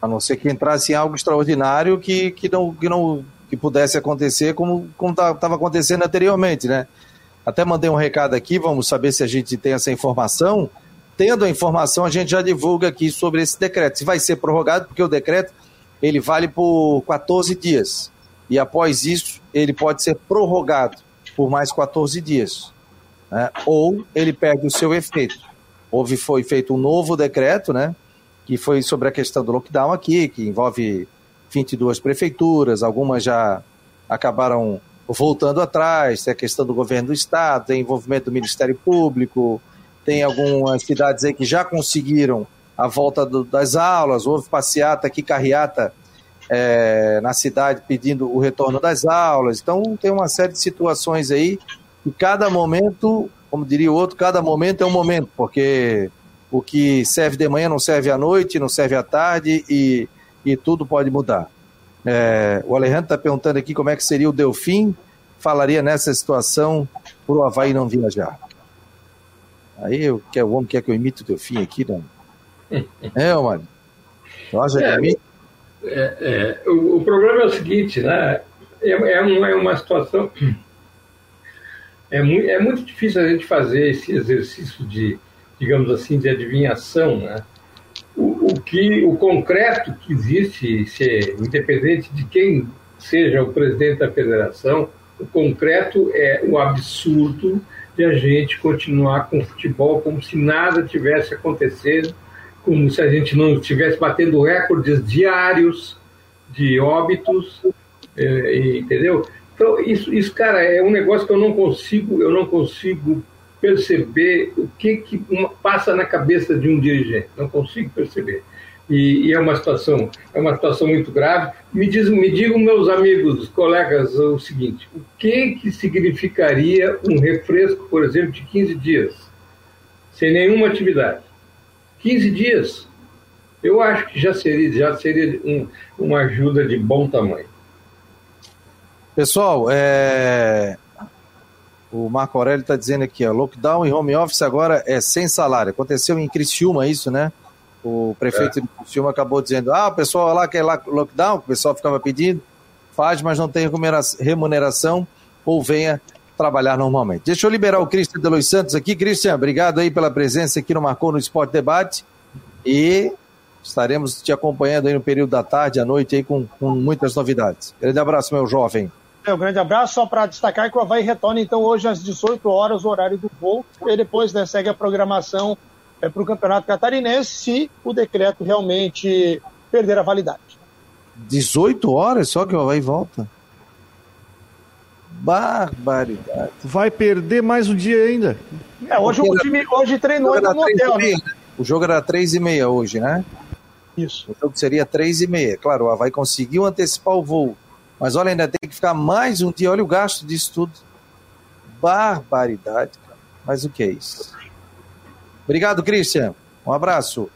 Speaker 1: A não ser que entrasse em algo extraordinário que, que, não, que, não, que pudesse acontecer como estava tá, acontecendo anteriormente, né? Até mandei um recado aqui, vamos saber se a gente tem essa informação tendo a informação, a gente já divulga aqui sobre esse decreto. Se vai ser prorrogado, porque o decreto ele vale por 14 dias. E após isso, ele pode ser prorrogado por mais 14 dias. Né? Ou ele perde o seu efeito. Houve, foi feito um novo decreto, né? Que foi sobre a questão do lockdown aqui, que envolve 22 prefeituras, algumas já acabaram voltando atrás, tem a questão do governo do estado, tem envolvimento do Ministério Público, tem algumas cidades aí que já conseguiram a volta do, das aulas, houve passeata aqui, carreata é, na cidade pedindo o retorno das aulas. Então tem uma série de situações aí e cada momento como diria o outro, cada momento é um momento, porque o que serve de manhã não serve à noite, não serve à tarde e, e tudo pode mudar. É, o Alejandro está perguntando aqui como é que seria o Delfim, falaria nessa situação para o Havaí não viajar. Aí eu, que o homem quer que eu imite o Delfim aqui, não? É, mano.
Speaker 3: Nossa, é, é, é, o, o, problema é o seguinte, né? É, é, uma, é uma situação. É muito, é muito difícil a gente fazer esse exercício de, digamos assim, de adivinhação, né? O, o que o concreto que existe, se, independente de quem seja o presidente da federação, o concreto é o absurdo de a gente continuar com o futebol como se nada tivesse acontecendo, como se a gente não estivesse batendo recordes diários de óbitos, é, entendeu? Então isso, isso, cara, é um negócio que eu não consigo, eu não consigo perceber o que que uma, passa na cabeça de um dirigente, não consigo perceber. E, e, é uma situação é uma situação muito grave. Me diz, me digam meus amigos, colegas, o seguinte: o que que significaria um refresco, por exemplo, de 15 dias, sem nenhuma atividade? 15 dias. Eu acho que já seria já seria um, uma ajuda de bom tamanho.
Speaker 1: Pessoal, é... o Marco Aurélio está dizendo aqui, ó, lockdown e home office agora é sem salário. Aconteceu em Criciúma isso, né? O prefeito é. de Criciúma acabou dizendo, ah, o pessoal lá quer lockdown, o pessoal ficava pedindo, faz, mas não tem remuneração, ou venha trabalhar normalmente. Deixa eu liberar o Cristian de Los Santos aqui. Cristian, obrigado aí pela presença aqui no Marcou no Esporte Debate e estaremos te acompanhando aí no período da tarde, à noite aí com, com muitas novidades. Grande abraço, meu jovem.
Speaker 4: É, um grande abraço, só para destacar que o Havaí retorna então hoje às 18 horas, o horário do voo, e depois né, segue a programação é, para o Campeonato Catarinense, se o decreto realmente perder a validade.
Speaker 1: 18 horas só que o Havaí volta? Barbaridade.
Speaker 2: Vai perder mais um dia ainda.
Speaker 4: É, hoje o time hoje treinou no hotel. Né?
Speaker 1: O jogo era 3 e meia hoje, né?
Speaker 4: Isso.
Speaker 1: O jogo seria 3 e meia. Claro, o Havaí conseguiu antecipar o voo. Mas olha, ainda tem que ficar mais um dia. Olha o gasto disso tudo. Barbaridade, cara. Mas o que é isso? Obrigado, Christian. Um abraço.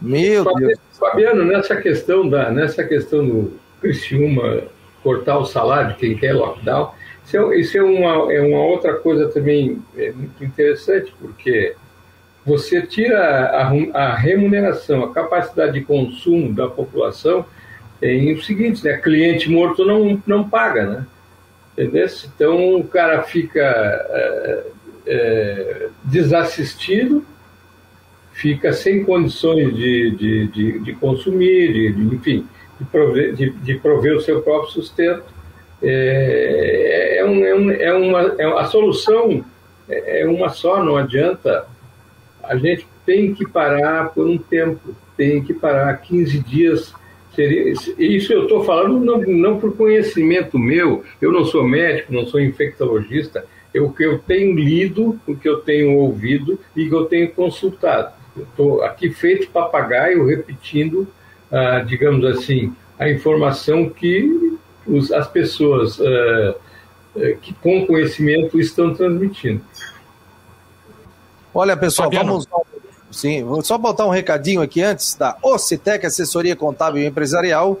Speaker 1: Meu Fabiano, Deus.
Speaker 3: Fabiano, nessa questão da, nessa questão do Criciúma cortar o salário de quem quer lockdown, isso é, isso é, uma, é uma outra coisa também é muito interessante, porque você tira a, a remuneração, a capacidade de consumo da população tem o seguinte, né? Cliente morto não, não paga, né? Entendeu? Então o cara fica é, desassistido, fica sem condições de, de, de, de consumir, de, de, enfim, de prover, de, de prover o seu próprio sustento. É, é, um, é, um, é uma, é, a solução é, é uma só, não adianta. A gente tem que parar por um tempo, tem que parar 15 dias Seria, isso eu estou falando não, não por conhecimento meu, eu não sou médico, não sou infectologista, o que eu tenho lido, o que eu tenho ouvido e que eu tenho consultado. Estou aqui feito papagaio repetindo, ah, digamos assim, a informação que os, as pessoas ah, ah que com conhecimento estão transmitindo.
Speaker 1: Olha, pessoal, Fabiano. vamos Sim, vou só botar um recadinho aqui antes da Ocitec Assessoria Contábil e Empresarial,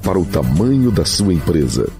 Speaker 6: para o tamanho da sua empresa.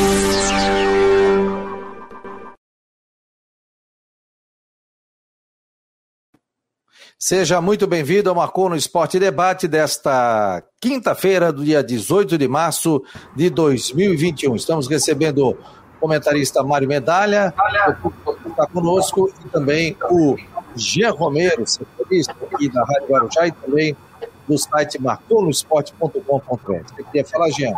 Speaker 1: Seja muito bem-vindo ao Marcou no Esporte Debate desta quinta-feira, do dia 18 de março de 2021. Estamos recebendo o comentarista Mário Medalha, que está conosco, e também o Jean Romero, setorista aqui da Rádio Guarujá e também do site marconosport.com.br. Você queria falar, Jean?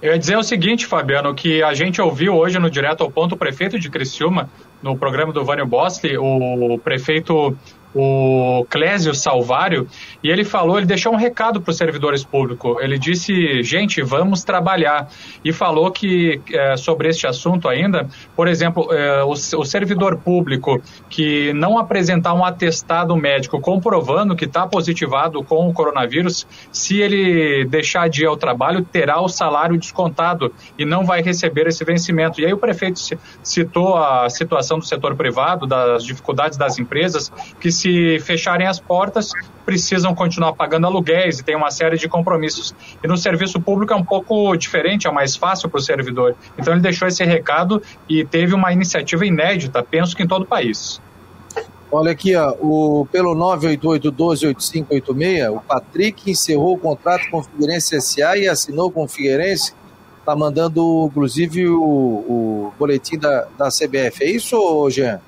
Speaker 5: Eu ia dizer o seguinte, Fabiano, que a gente ouviu hoje no Direto ao Ponto o prefeito de Criciúma, no programa do Vânio Bosli, o prefeito o Clésio Salvário, e ele falou, ele deixou um recado para os servidores públicos. Ele disse, gente, vamos trabalhar. E falou que é, sobre este assunto ainda, por exemplo, é, o, o, servidor público que não apresentar um atestado médico comprovando que está positivado com o coronavírus, se ele deixar de ir ao trabalho, terá o salário descontado e não vai receber esse vencimento. E aí o prefeito citou a situação do setor privado, das dificuldades das empresas, que se fecharem as portas, precisam continuar pagando aluguéis e tem uma série de compromissos. E no serviço público é um pouco diferente, é mais fácil para o servidor. Então ele deixou esse recado e teve uma iniciativa inédita, penso que em todo o país.
Speaker 1: Olha aqui, ó, o, pelo 988-12-8586, o Patrick encerrou o contrato com o Figueirense SA e assinou com o Figueirense. Está mandando, inclusive, o, o boletim da, da CBF. É isso, Jean?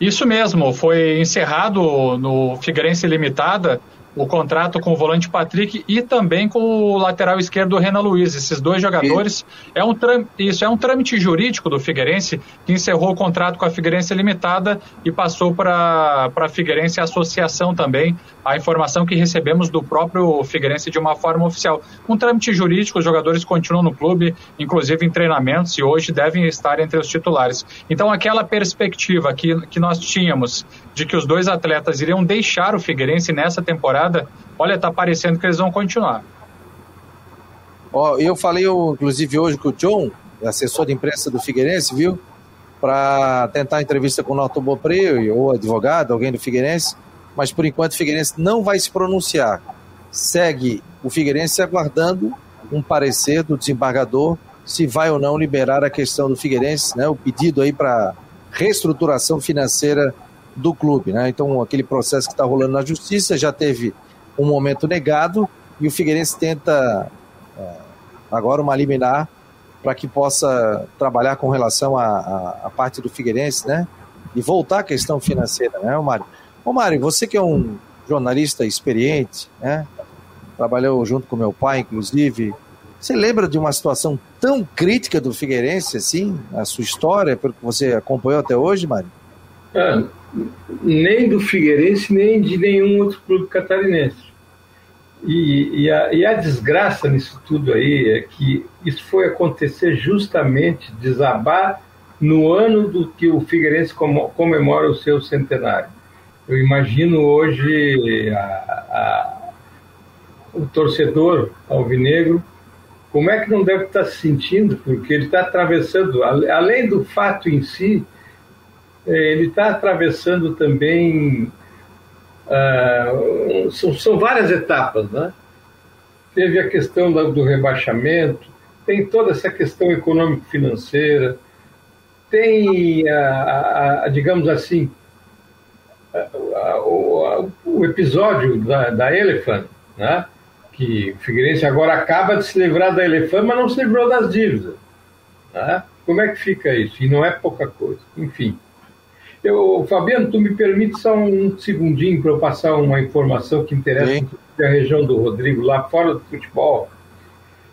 Speaker 5: Isso mesmo, foi encerrado no Figueirense Limitada o contrato com o volante Patrick e também com o lateral esquerdo Renan Luiz. Esses dois jogadores. É um isso é um trâmite jurídico do Figueirense que encerrou o contrato com a Figueirense Limitada e passou para a Figueirense Associação também. A informação que recebemos do próprio Figueirense de uma forma oficial. Um trâmite jurídico, os jogadores continuam no clube, inclusive em treinamentos, e hoje devem estar entre os titulares. Então, aquela perspectiva que, que nós tínhamos de que os dois atletas iriam deixar o Figueirense nessa temporada, olha, tá parecendo que eles vão continuar.
Speaker 1: Ó, eu falei, inclusive, hoje com o John, assessor de imprensa do Figueirense, viu? Para tentar entrevista com o Norton Bopré, ou advogado, alguém do Figueirense, mas por enquanto o Figueirense não vai se pronunciar. Segue o Figueirense aguardando um parecer do desembargador se vai ou não liberar a questão do Figueirense, né? O pedido aí para reestruturação financeira do clube. Né? Então, aquele processo que está rolando na justiça já teve um momento negado e o Figueirense tenta é, agora uma liminar para que possa trabalhar com relação à, parte do Figueirense, né? E voltar à questão financeira, né, Mário? Ô, Mário, você que é um jornalista experiente, né? Trabalhou junto com meu pai, inclusive. Você lembra de uma situação tão crítica do Figueirense, assim, na sua história, pelo que você acompanhou até hoje, Mário?
Speaker 3: É, nem do Figueirense, nem de nenhum outro clube catarinense. E, e, a, e, a, desgraça nisso tudo aí é que isso foi acontecer justamente, desabar, no ano do que o Figueirense comemora o seu centenário. Eu imagino hoje a, a, o torcedor alvinegro, como é que não deve estar se sentindo, porque ele está atravessando, além do fato em si, ele está atravessando também. Uh, são, são, várias etapas, né? Teve a questão do rebaixamento, tem toda essa questão econômico-financeira, tem, a, a, a, digamos assim, o, o, episódio da, da né? que o Figueirense agora acaba de se livrar da Elephant, mas não se livrou das dívidas. Né? Como é que fica isso? E não é pouca coisa. Enfim. Eu, Fabiano, tu me permite só um segundinho para eu passar uma informação que interessa a região do Rodrigo, lá fora do futebol.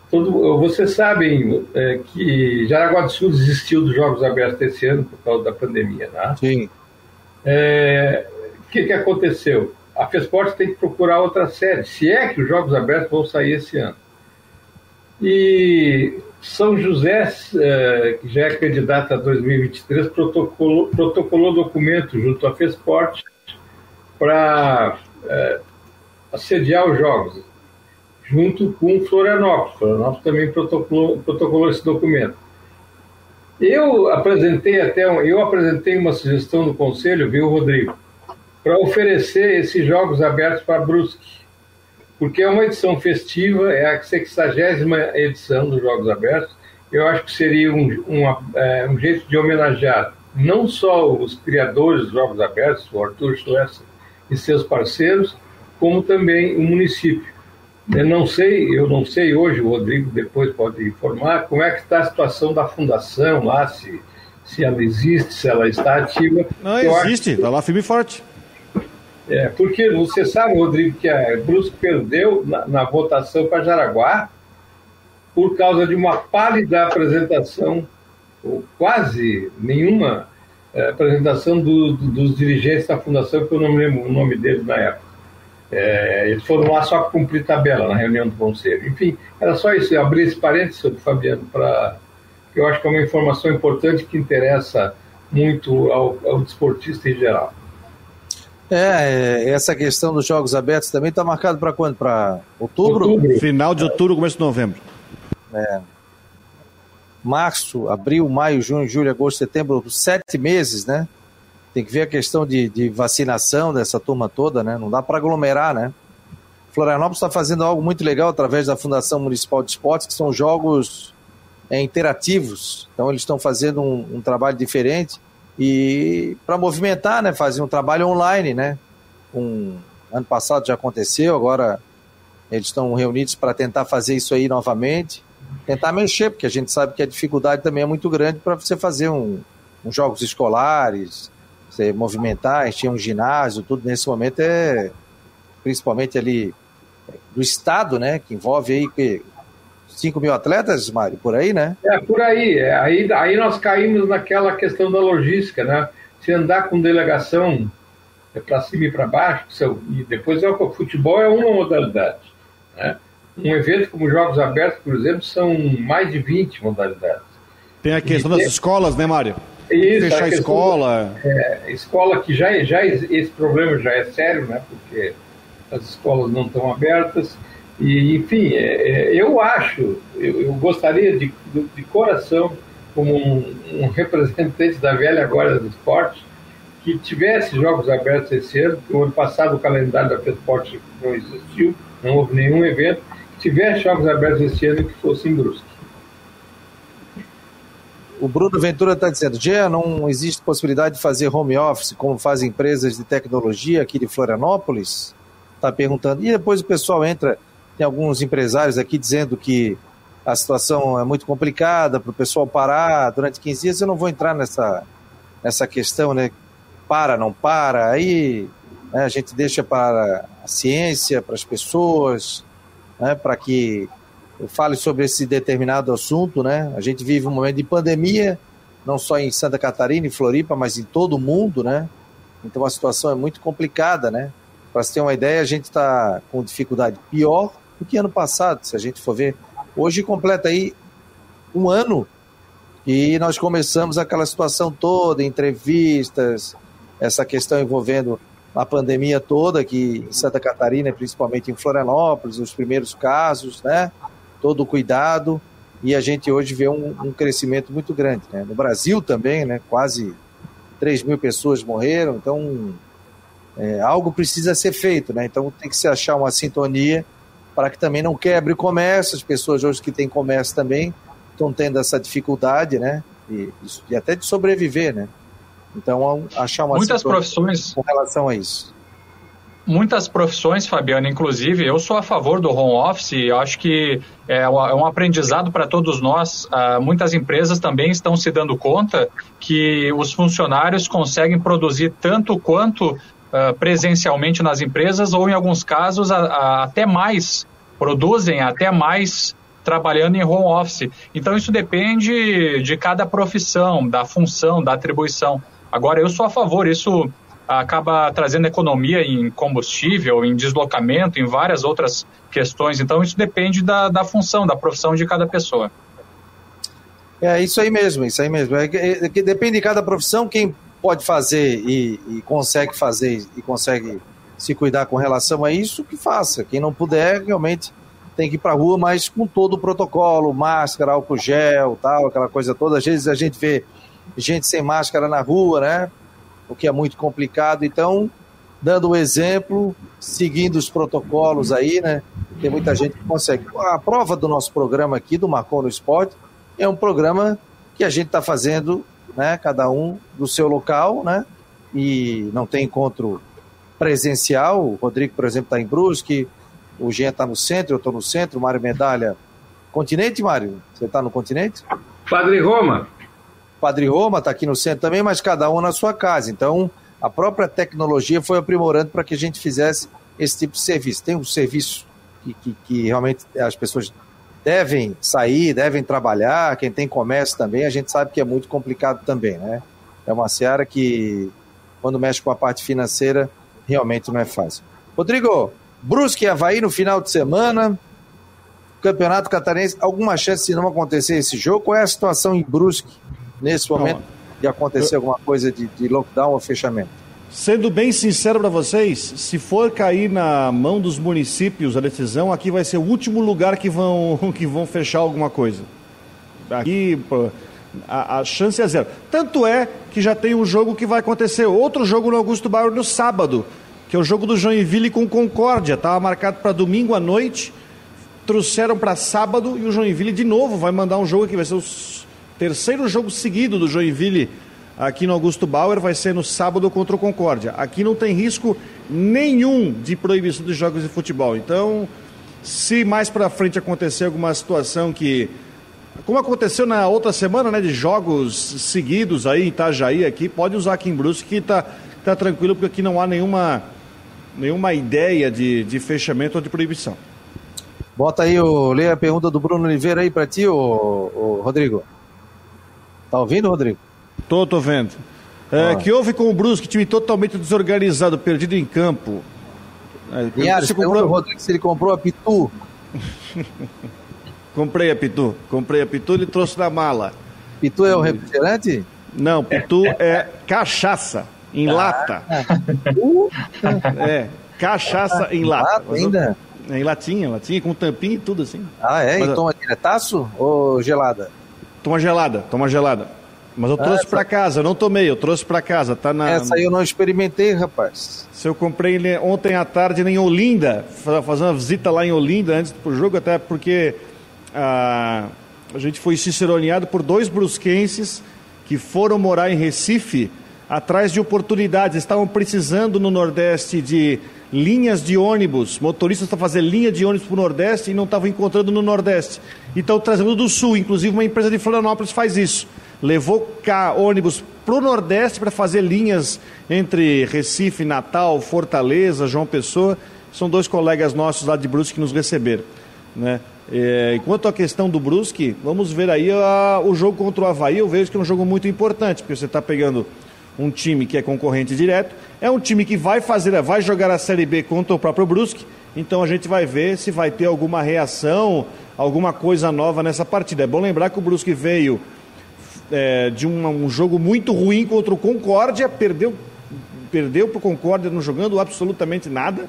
Speaker 3: Todo, vocês sabem é, que Jaraguá do Sul desistiu dos Jogos Abertos esse ano por causa da pandemia, né?
Speaker 1: Sim.
Speaker 3: É, o que, que aconteceu? A FESPORT tem que procurar outra sede, se é que os Jogos Abertos vão sair esse ano. E são José, eh, que já é candidata a 2023, protocolou, protocolou documento junto à FESPORT para é, assediar os jogos, junto com Florianópolis. Florianópolis também protocolou, protocolou esse documento. Eu apresentei até eu apresentei uma sugestão no conselho, viu, Rodrigo, para oferecer esses jogos abertos para Brusque porque é uma edição festiva, é a 60 edição dos Jogos Abertos. Eu acho que seria um, uma, é, um jeito de homenagear não só os criadores dos Jogos Abertos, o Arthur Schleser e seus parceiros, como também o município. Eu não sei, eu não sei hoje, o Rodrigo depois pode informar, como é que está a situação da fundação lá, se, se ela existe, se ela está ativa.
Speaker 2: Não eu existe, está lá firme e forte.
Speaker 3: É, porque você sabe, Rodrigo, que a Brusque perdeu na, na votação para Jaraguá por causa de uma pálida apresentação, ou quase nenhuma é, apresentação do, do, dos dirigentes da fundação, que eu não me lembro o nome deles na época. É, eles foram lá só cumprir tabela na reunião do conselho. Enfim, era só isso, eu abri esse parênteses Fabiano, para que eu acho que é uma informação importante que interessa muito ao, ao desportista em geral.
Speaker 1: É, essa questão dos Jogos Abertos também está marcado para quando? Para outubro? outubro?
Speaker 2: Final de outubro, começo de novembro.
Speaker 1: É. Março, abril, maio, junho, julho, agosto, setembro, sete meses, né? Tem que ver a questão de, de vacinação dessa turma toda, né? Não dá para aglomerar, né? Florianópolis está fazendo algo muito legal através da Fundação Municipal de Esportes, que são jogos é, interativos. Então eles estão fazendo um, um, trabalho diferente e para movimentar, né? Fazer um trabalho online, né? Um, ano passado já aconteceu, agora eles estão reunidos para tentar fazer isso aí novamente, tentar mexer, porque a gente sabe que a dificuldade também é muito grande para você fazer um, um jogos escolares, você movimentar, encher um ginásio, tudo nesse momento é principalmente ali do estado, né, que envolve aí 5 mil atletas, Mário, por aí, né?
Speaker 3: É, por aí. É, aí, aí nós caímos naquela questão da logística, né? Se andar com delegação é para cima e para baixo, e depois é o futebol é uma modalidade. Né? Um evento como Jogos Abertos, por exemplo, são mais de 20 modalidades.
Speaker 2: Tem a questão e das escolas, né, Mário?
Speaker 3: Isso,
Speaker 2: Fechar a, escola.
Speaker 3: É, escola que já, já esse problema já é sério, né? Porque as escolas não estão abertas. E, enfim, é, é, eu acho, eu, eu gostaria de, de, de, coração, como um, um, representante da velha guarda do esporte, que tivesse jogos abertos esse ano, porque o ano passado o calendário da FESPORT não existiu, não houve nenhum evento, que tivesse jogos abertos esse ano que fosse em Brusque.
Speaker 1: O Bruno Ventura está dizendo, Gê, não existe possibilidade de fazer home office como fazem empresas de tecnologia aqui de Florianópolis? Está perguntando. E depois o pessoal entra, tem alguns empresários aqui dizendo que a situação é muito complicada para o pessoal parar durante 15 dias. Eu não vou entrar nessa, nessa questão, né? Para, não para. Aí né, a gente deixa para a ciência, para as pessoas, né, para que fale sobre esse determinado assunto, né? A gente vive um momento de pandemia, não só em Santa Catarina e Floripa, mas em todo o mundo, né? Então a situação é muito complicada, né? Para você ter uma ideia, a gente está com dificuldade pior do que ano passado, se a gente for ver. Hoje completa aí um ano e nós começamos aquela situação toda, entrevistas, essa questão envolvendo a pandemia toda aqui em Santa Catarina, principalmente em Florianópolis, os primeiros casos, né? todo o cuidado e a gente hoje vê um, um crescimento muito grande. Né? No Brasil também, né? quase 3 mil pessoas morreram, então é, algo precisa ser feito, né? então tem que se achar uma sintonia para que também não quebre o comércio, as pessoas hoje que têm comércio também estão tendo essa dificuldade, né? E, e até de sobreviver, né? Então, achar uma
Speaker 5: Muitas profissões
Speaker 1: com relação a isso
Speaker 5: muitas profissões, Fabiano, inclusive, eu sou a favor do home office, eu acho que é um aprendizado para todos nós. Uh, muitas empresas também estão se dando conta que os funcionários conseguem produzir tanto quanto uh, presencialmente nas empresas, ou em alguns casos a, a, até mais, produzem até mais trabalhando em home office. Então isso depende de cada profissão, da função, da atribuição. Agora, eu sou a favor, isso acaba trazendo economia em combustível, em deslocamento, em várias outras questões. Então, isso depende da, da função, da profissão de cada pessoa.
Speaker 1: É isso aí mesmo, isso aí mesmo. É é depende de cada profissão, quem pode fazer e, e, consegue fazer e consegue se cuidar com relação a isso, que faça. Quem não puder, realmente tem que ir para a rua, mas com todo o protocolo, máscara, álcool gel, tal, aquela coisa toda. Às vezes a gente vê gente sem máscara na rua, né? o que é muito complicado. Então, dando o um exemplo, seguindo os protocolos aí, né? Tem muita gente que consegue. A prova do nosso programa aqui, do Marcou no Esporte, é um programa que a gente está fazendo né? Cada um do seu local, né? E não tem encontro presencial. O Rodrigo, por exemplo, está em Brusque, o Jean está no centro, eu estou no centro, o Mário Medalha. Continente, Mário? Você está no continente?
Speaker 3: Padre Roma.
Speaker 1: Padre Roma está aqui no centro também, mas cada um na sua casa. Então, a própria tecnologia foi aprimorando para que a gente fizesse esse tipo de serviço. Tem um serviço que, que, que realmente as pessoas devem sair, devem trabalhar, quem tem comércio também, a gente sabe que é muito complicado também, né? É uma seara que, quando mexe com a parte financeira, realmente não é fácil. Rodrigo, Brusque e Havaí no final de semana, Campeonato Catarinense, alguma chance de não acontecer esse jogo? Qual é a situação em Brusque nesse momento não. de acontecer alguma coisa de, de lockdown ou fechamento?
Speaker 2: Sendo bem sincero para vocês, se for cair na mão dos municípios a decisão, aqui vai ser o último lugar que vão, (laughs) que vão fechar alguma coisa. Aqui a, a chance é zero. Tanto é que já tem um jogo que vai acontecer, outro jogo no Augusto Bauer no sábado, que é o jogo do Joinville com Concórdia. Estava marcado para domingo à noite, trouxeram para sábado e o Joinville de novo vai mandar um jogo que vai ser o terceiro jogo seguido do Joinville aqui no Augusto Bauer, vai ser no sábado contra o Concórdia. Aqui não tem risco nenhum de proibição de jogos de futebol. Então, se mais para frente acontecer alguma situação que como aconteceu na outra semana, né, de jogos seguidos aí em Itajaí aqui, pode usar aqui em Brusque que tá, tá tranquilo, porque aqui não há nenhuma, nenhuma ideia de, de fechamento ou de proibição.
Speaker 1: Bota aí, o, lê a pergunta do Bruno Oliveira aí para ti, o, o, Rodrigo. Tá ouvindo, Rodrigo?
Speaker 2: Tô, tô vendo. É, ah. Que houve com o Brusque, time totalmente desorganizado, perdido em campo.
Speaker 1: É, Linhares, comprou... Rodrigo se ele comprou a Pitu. (laughs)
Speaker 2: comprei a Pitu, comprei a Pitu, ele trouxe na mala.
Speaker 1: Pitu é o refrigerante?
Speaker 2: Não, Pitu é cachaça em ah. lata. (laughs) É, cachaça em lata. lata
Speaker 1: ainda?
Speaker 2: É, em latinha, latinha, com tampinha e tudo assim.
Speaker 1: Ah, é? Mas, e toma diretaço ou gelada?
Speaker 2: Toma gelada, toma gelada. Mas eu trouxe ah, para casa, eu não tomei, eu trouxe para casa, tá na...
Speaker 1: Essa aí eu não experimentei, rapaz.
Speaker 2: Se eu comprei ontem à tarde em Olinda, fazer uma visita lá em Olinda antes do jogo, até porque a, a gente foi ciceroneado por dois brusquenses que foram morar em Recife atrás de oportunidades. Estavam precisando no Nordeste de linhas de ônibus, motoristas para fazer linha de ônibus para o Nordeste e não estavam encontrando no Nordeste. E estão trazendo do Sul, inclusive uma empresa de Florianópolis faz isso. Levou cá ônibus para o Nordeste para fazer linhas entre Recife, Natal, Fortaleza, João Pessoa. São dois colegas nossos lá de Brusque que nos receberam. Né? É, enquanto a questão do Brusque, vamos ver aí a, o jogo contra o Havaí. Eu vejo que é um jogo muito importante, porque você está pegando um time que é concorrente direto, é um time que vai fazer, vai jogar a Série B contra o próprio Brusque, então a gente vai ver se vai ter alguma reação, alguma coisa nova nessa partida. É bom lembrar que o Brusque veio é, de um, um, jogo muito ruim contra o Concórdia, perdeu, perdeu para o Concórdia não jogando absolutamente nada,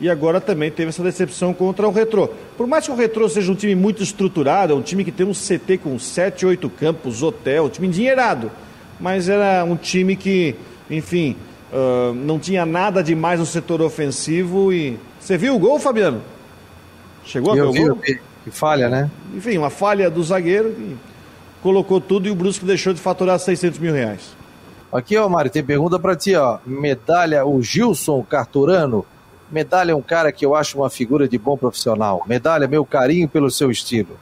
Speaker 2: e agora também teve essa decepção contra o Retrô. Por mais que o Retrô seja um time muito estruturado, é um time que tem um CT com 7, 8 campos, hotel, um time endinheirado mas era um time que, enfim, uh, não tinha nada demais no setor ofensivo e... Você viu o gol, Fabiano?
Speaker 1: Chegou a ver o gol? Que falha, né?
Speaker 2: Enfim, uma falha do zagueiro que colocou tudo e o Brusque deixou de faturar 600 mil reais.
Speaker 1: Aqui, ó, Mário, tem pergunta para ti, ó. Medalha, o Gilson Carturano. Medalha é um cara que eu acho uma figura de bom profissional. Medalha, meu carinho pelo seu estilo.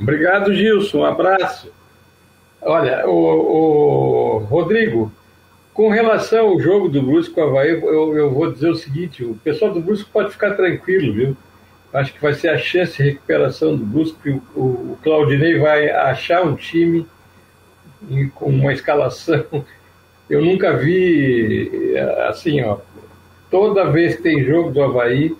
Speaker 3: Obrigado, Gilson. Um abraço. Olha, o, o, Rodrigo, com relação ao jogo do Brusque com o Havaí, eu, eu, vou dizer o seguinte: o pessoal do Brusque pode ficar tranquilo, viu? Acho que vai ser a chance de recuperação do Brusque. O, o Claudinei vai achar um time com uma escalação. (laughs) Eu nunca vi assim, ó. Toda vez que tem jogo do Havaí,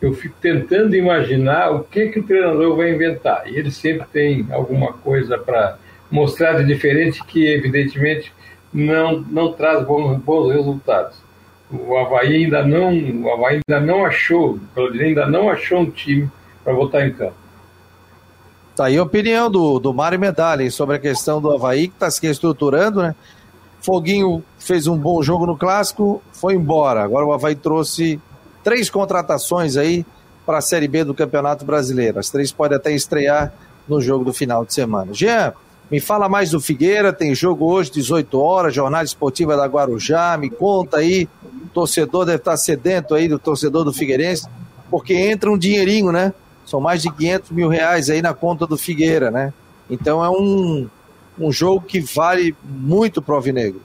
Speaker 3: eu fico tentando imaginar o que, que o treinador vai inventar. E ele sempre tem alguma coisa para mostrado diferente que, evidentemente, não, não traz bons, bons resultados. O Havaí ainda não, o Havaí ainda não achou, ainda não achou um time para botar em campo.
Speaker 1: Tá aí a opinião do, do Mário Medalha sobre a questão do Havaí, que está se reestruturando, né? Foguinho fez um bom jogo no clássico, foi embora. Agora o Havaí trouxe três contratações aí para a Série B do Campeonato Brasileiro. As três podem até estrear no jogo do final de semana. Jean, Me fala mais do Figueira, tem jogo hoje, 18 horas, Jornada Esportiva da Guarujá, me conta aí, o torcedor deve estar sedento aí, do torcedor do Figueirense, porque entra um dinheirinho, né? São mais de 500 mil reais aí na conta do Figueira, né? Então é um, um jogo que vale muito pro Alvinegro.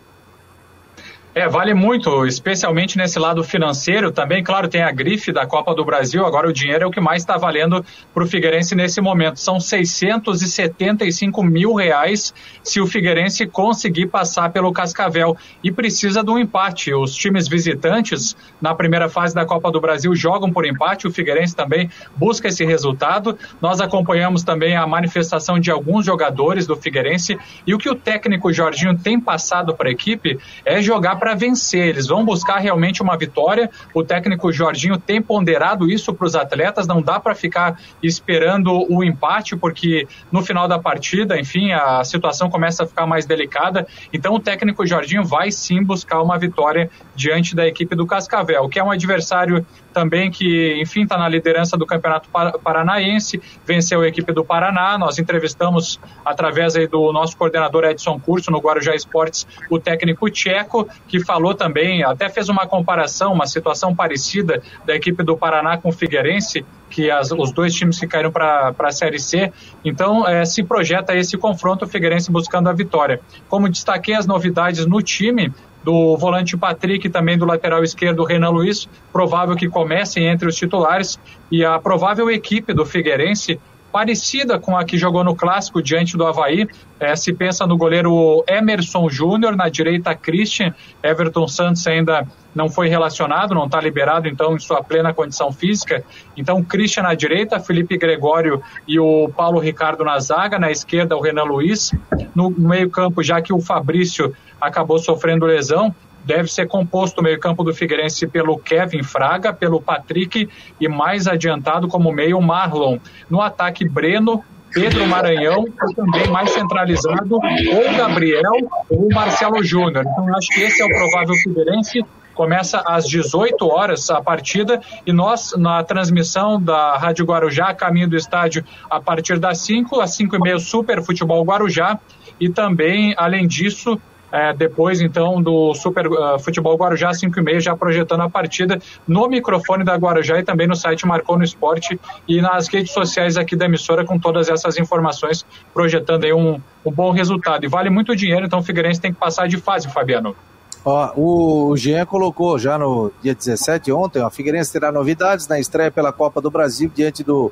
Speaker 5: É, vale muito, especialmente nesse lado financeiro. Também, claro, tem a grife da Copa do Brasil. Agora o dinheiro é o que mais está valendo para o Figueirense nesse momento. São 675 mil reais se o Figueirense conseguir passar pelo Cascavel. E precisa de um empate. Os times visitantes na primeira fase da Copa do Brasil jogam por empate. O Figueirense também busca esse resultado. Nós acompanhamos também a manifestação de alguns jogadores do Figueirense. E o que o técnico Jorginho tem passado para a equipe é jogar para vencer, eles vão buscar realmente uma vitória. O técnico Jorginho tem ponderado isso para os atletas, não dá para ficar esperando o empate, porque no final da partida, enfim, a situação começa a ficar mais delicada. Então o técnico Jorginho vai sim buscar uma vitória diante da equipe do Cascavel, que é um adversário também que, enfim, está na liderança do Campeonato Paranaense, venceu a equipe do Paraná. Nós entrevistamos, através do nosso coordenador Edson Curso, no Guarujá Esportes, o técnico tcheco, que falou também, até fez uma comparação, uma situação parecida da equipe do Paraná com o Figueirense, que as, os dois times que caíram para a Série C. Então, é, se projeta esse confronto, o Figueirense buscando a vitória. Como destaquei as novidades no time, do volante Patrick também do lateral esquerdo Renan Luiz, provável que comecem entre os titulares, e a provável equipe do Figueirense parecida com a que jogou no clássico diante do Havaí. É, se pensa no goleiro Emerson Júnior, na direita Christian, Everton Santos ainda não foi relacionado, não está liberado então em sua plena condição física. Então Christian na direita, Felipe Gregório e o Paulo Ricardo na zaga, na esquerda o Renan Luiz, no meio campo já que o Fabrício acabou sofrendo lesão, deve ser composto o meio-campo do Figueirense pelo Kevin Fraga, pelo Patrick e mais adiantado como meio Marlon. No ataque, Breno, Pedro Maranhão também mais centralizado ou Gabriel ou Marcelo Júnior. Então, acho que esse é o provável Figueirense. Começa às 18 horas a partida e nós, na transmissão da Rádio Guarujá, caminho do estádio, a partir das 5 às 5 e meia, Super Futebol Guarujá. E também, além disso, é, depois então do Super uh, Futebol Guarujá 5 e meia, já projetando a partida no microfone da Guarujá e também no site Marcou no Esporte e nas redes sociais aqui da emissora com todas essas informações, projetando aí um, um bom resultado. E vale muito dinheiro, então o Figueirense tem que passar de fase, Fabiano.
Speaker 1: Ó, o Jean colocou já no dia 17, ontem, ó, Figueirense terá novidades na estreia pela Copa do Brasil diante do,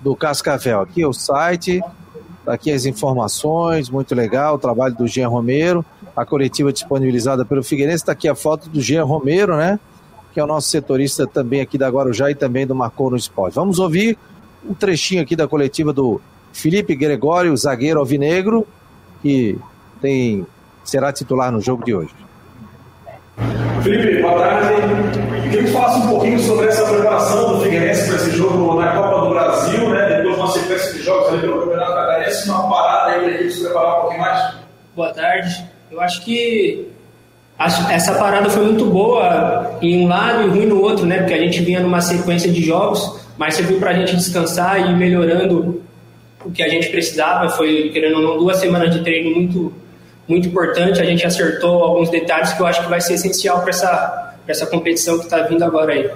Speaker 1: do Cascavel. Aqui é o site, tá aqui as informações, muito legal, o trabalho do Jean Romero a coletiva disponibilizada pelo Figueirense. Está aqui a foto do Jean Romero, né? Que é o nosso setorista também aqui da Guarujá e também do Marcou no Esporte. Vamos ouvir um trechinho aqui da coletiva do Felipe Gregório, zagueiro alvinegro, que tem, será titular no jogo de hoje.
Speaker 7: Felipe, boa tarde. Queria que falasse um pouquinho sobre essa preparação do Figueirense para esse jogo na Copa do Brasil, né? Depois de uma sequência de jogos ali pelo Campeonato Catarinense, uma parada aí para a equipe se preparar um pouquinho mais.
Speaker 8: Boa tarde. Eu acho que essa parada foi muito boa em um lado e ruim no outro, né? Porque a gente vinha numa sequência de jogos, mas serviu para a gente descansar e ir melhorando o que a gente precisava. Foi, querendo ou não, duas semanas de treino muito, muito importante. A gente acertou alguns detalhes que eu acho que vai ser essencial para essa, essa competição que está vindo agora aí.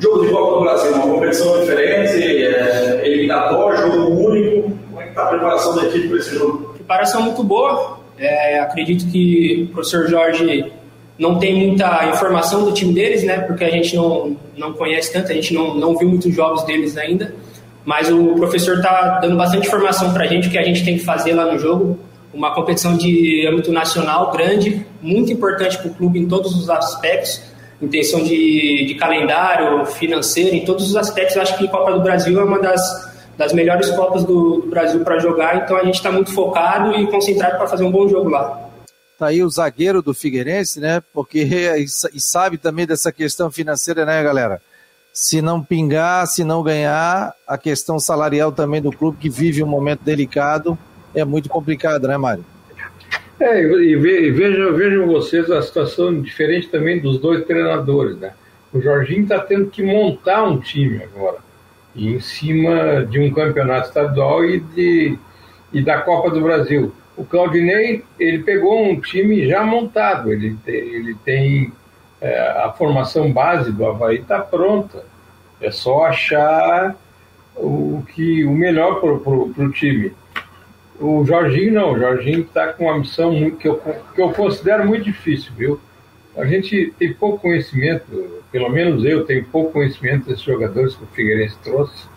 Speaker 7: Jogo de Copa do Brasil, uma competição diferente, é, eliminatório, jogo único. Como é que está a preparação da equipe para esse jogo?
Speaker 8: Preparação muito boa é, acredito que o professor Jorge não tem muita informação do time deles, né? Porque a gente não, não conhece tanto, a gente não, não viu muitos jogos deles ainda. Mas o professor está dando bastante informação para a gente o que a gente tem que fazer lá no jogo. Uma competição de âmbito nacional grande, muito importante para o clube em todos os aspectos. Intenção de, de calendário, financeiro, em todos os aspectos. Acho que a Copa do Brasil é uma das das melhores Copas do, do Brasil para jogar, então a gente está muito focado e concentrado para fazer um bom jogo lá.
Speaker 1: Tá aí o zagueiro do Figueirense, né? Porque (laughs) e sabe também dessa questão financeira, né, galera? Se não pingar, se não ganhar, a questão salarial também do clube que vive um momento delicado é muito complicado, né, Mário?
Speaker 3: É, e vejam, vejam vocês a situação diferente também dos dois treinadores, né? O Jorginho está tendo que montar um time agora em cima de um campeonato estadual e de, e da Copa do Brasil. O Claudinei, ele pegou um time já montado, ele tem, ele tem é, a formação base do Havaí está pronta. É só achar o, que, o melhor para o time. O Jorginho não, o Jorginho está com uma missão muito, que, eu, que eu considero muito difícil, viu? A gente tem pouco conhecimento, pelo menos eu tenho pouco conhecimento desses jogadores que o Figueirense trouxe.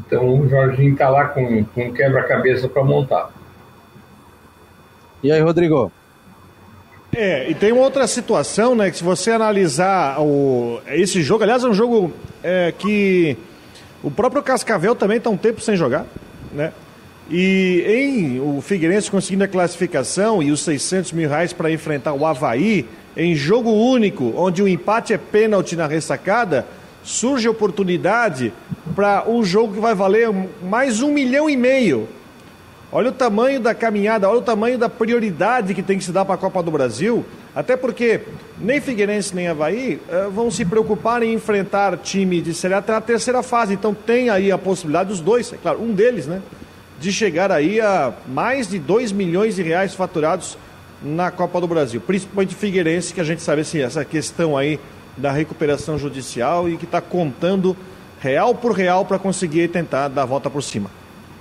Speaker 3: Então o Jorginho está lá com, com um quebra-cabeça para montar.
Speaker 1: E aí, Rodrigo?
Speaker 2: É, e tem uma outra situação, né? Que se você analisar o, esse jogo, aliás, é um jogo é, que o próprio Cascavel também está um tempo sem jogar, né? E em o Figueirense conseguindo a classificação e os 600 mil reais para enfrentar o Havaí, em jogo único, onde o empate é pênalti na ressacada, surge oportunidade para um jogo que vai valer mais um milhão e meio Olha o tamanho da caminhada, olha o tamanho da prioridade que tem que se dar para a Copa do Brasil. Até porque nem Figueirense nem Havaí uh, vão se preocupar em enfrentar time de Série A até a terceira fase. Então tem aí a possibilidade dos dois, é claro, um deles, né? De chegar aí a mais de 2 milhões de reais faturados na Copa do Brasil. Principalmente Figueirense, que a gente sabe assim, essa questão aí da recuperação judicial e que está contando real por real para conseguir tentar dar a volta por cima.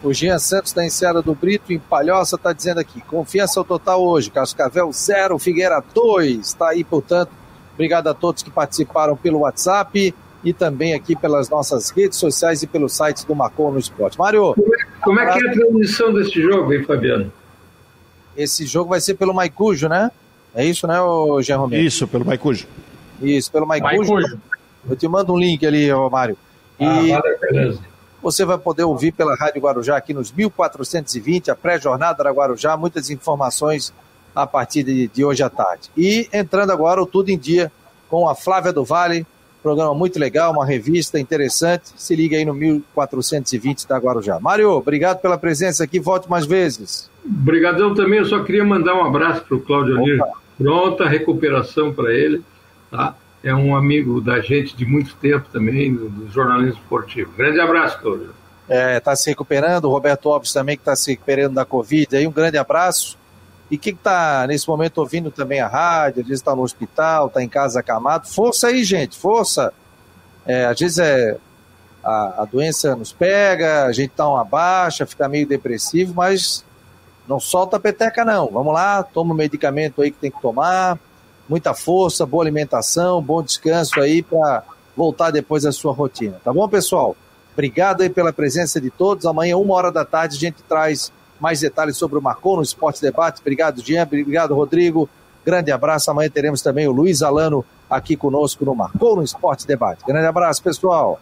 Speaker 1: O Jean Santos da Enseada do Brito, em Palhoça, está dizendo aqui: confiança total hoje. Cascavel 0, Figueira 2. Está aí, portanto. Obrigado a todos que participaram pelo WhatsApp e também aqui pelas nossas redes sociais e pelos sites do Marcon no Esporte. Mário.
Speaker 3: Como é, como é que é a transmissão desse jogo, hein, Fabiano?
Speaker 1: Esse jogo vai ser pelo Maicujo, né? É isso, né, Jean Romero?
Speaker 2: Isso, pelo Maicujo.
Speaker 1: Isso, pelo Maicujo. Eu te mando um link ali, Mário.
Speaker 3: E... Ah, valeu, beleza.
Speaker 1: Você vai poder ouvir pela Rádio Guarujá aqui nos 1420, a pré-jornada da Guarujá, muitas informações a partir de, de, hoje à tarde. E entrando agora o Tudo em Dia com a Flávia do Vale, programa muito legal, uma revista interessante. Se liga aí no 1420 da Guarujá. Mário, obrigado pela presença aqui, volte mais vezes.
Speaker 3: Obrigadão também, eu só queria mandar um abraço para o Cláudio Onir. Pronta recuperação para ele, tá? é um amigo da gente de muito tempo também, do, jornalismo esportivo. Grande abraço, Cláudio.
Speaker 1: É, está se recuperando, o Roberto Alves também que está se recuperando da Covid, aí um grande abraço. E quem está nesse momento ouvindo também a rádio, às vezes está no hospital, está em casa acamado, força aí, gente, força. É, às vezes é, a, a doença nos pega, a gente está uma baixa, fica meio depressivo, mas não solta a peteca não. Vamos lá, toma o medicamento aí que tem que tomar, muita força, boa alimentação, bom descanso aí para voltar depois à sua rotina. Tá bom, pessoal? Obrigado aí pela presença de todos. Amanhã, uma hora da tarde, a gente traz mais detalhes sobre o Marcon no Esporte Debate. Obrigado, Jean. Obrigado, Rodrigo. Grande abraço. Amanhã teremos também o Luiz Alano aqui conosco no Marcon no Esporte Debate. Grande abraço, pessoal.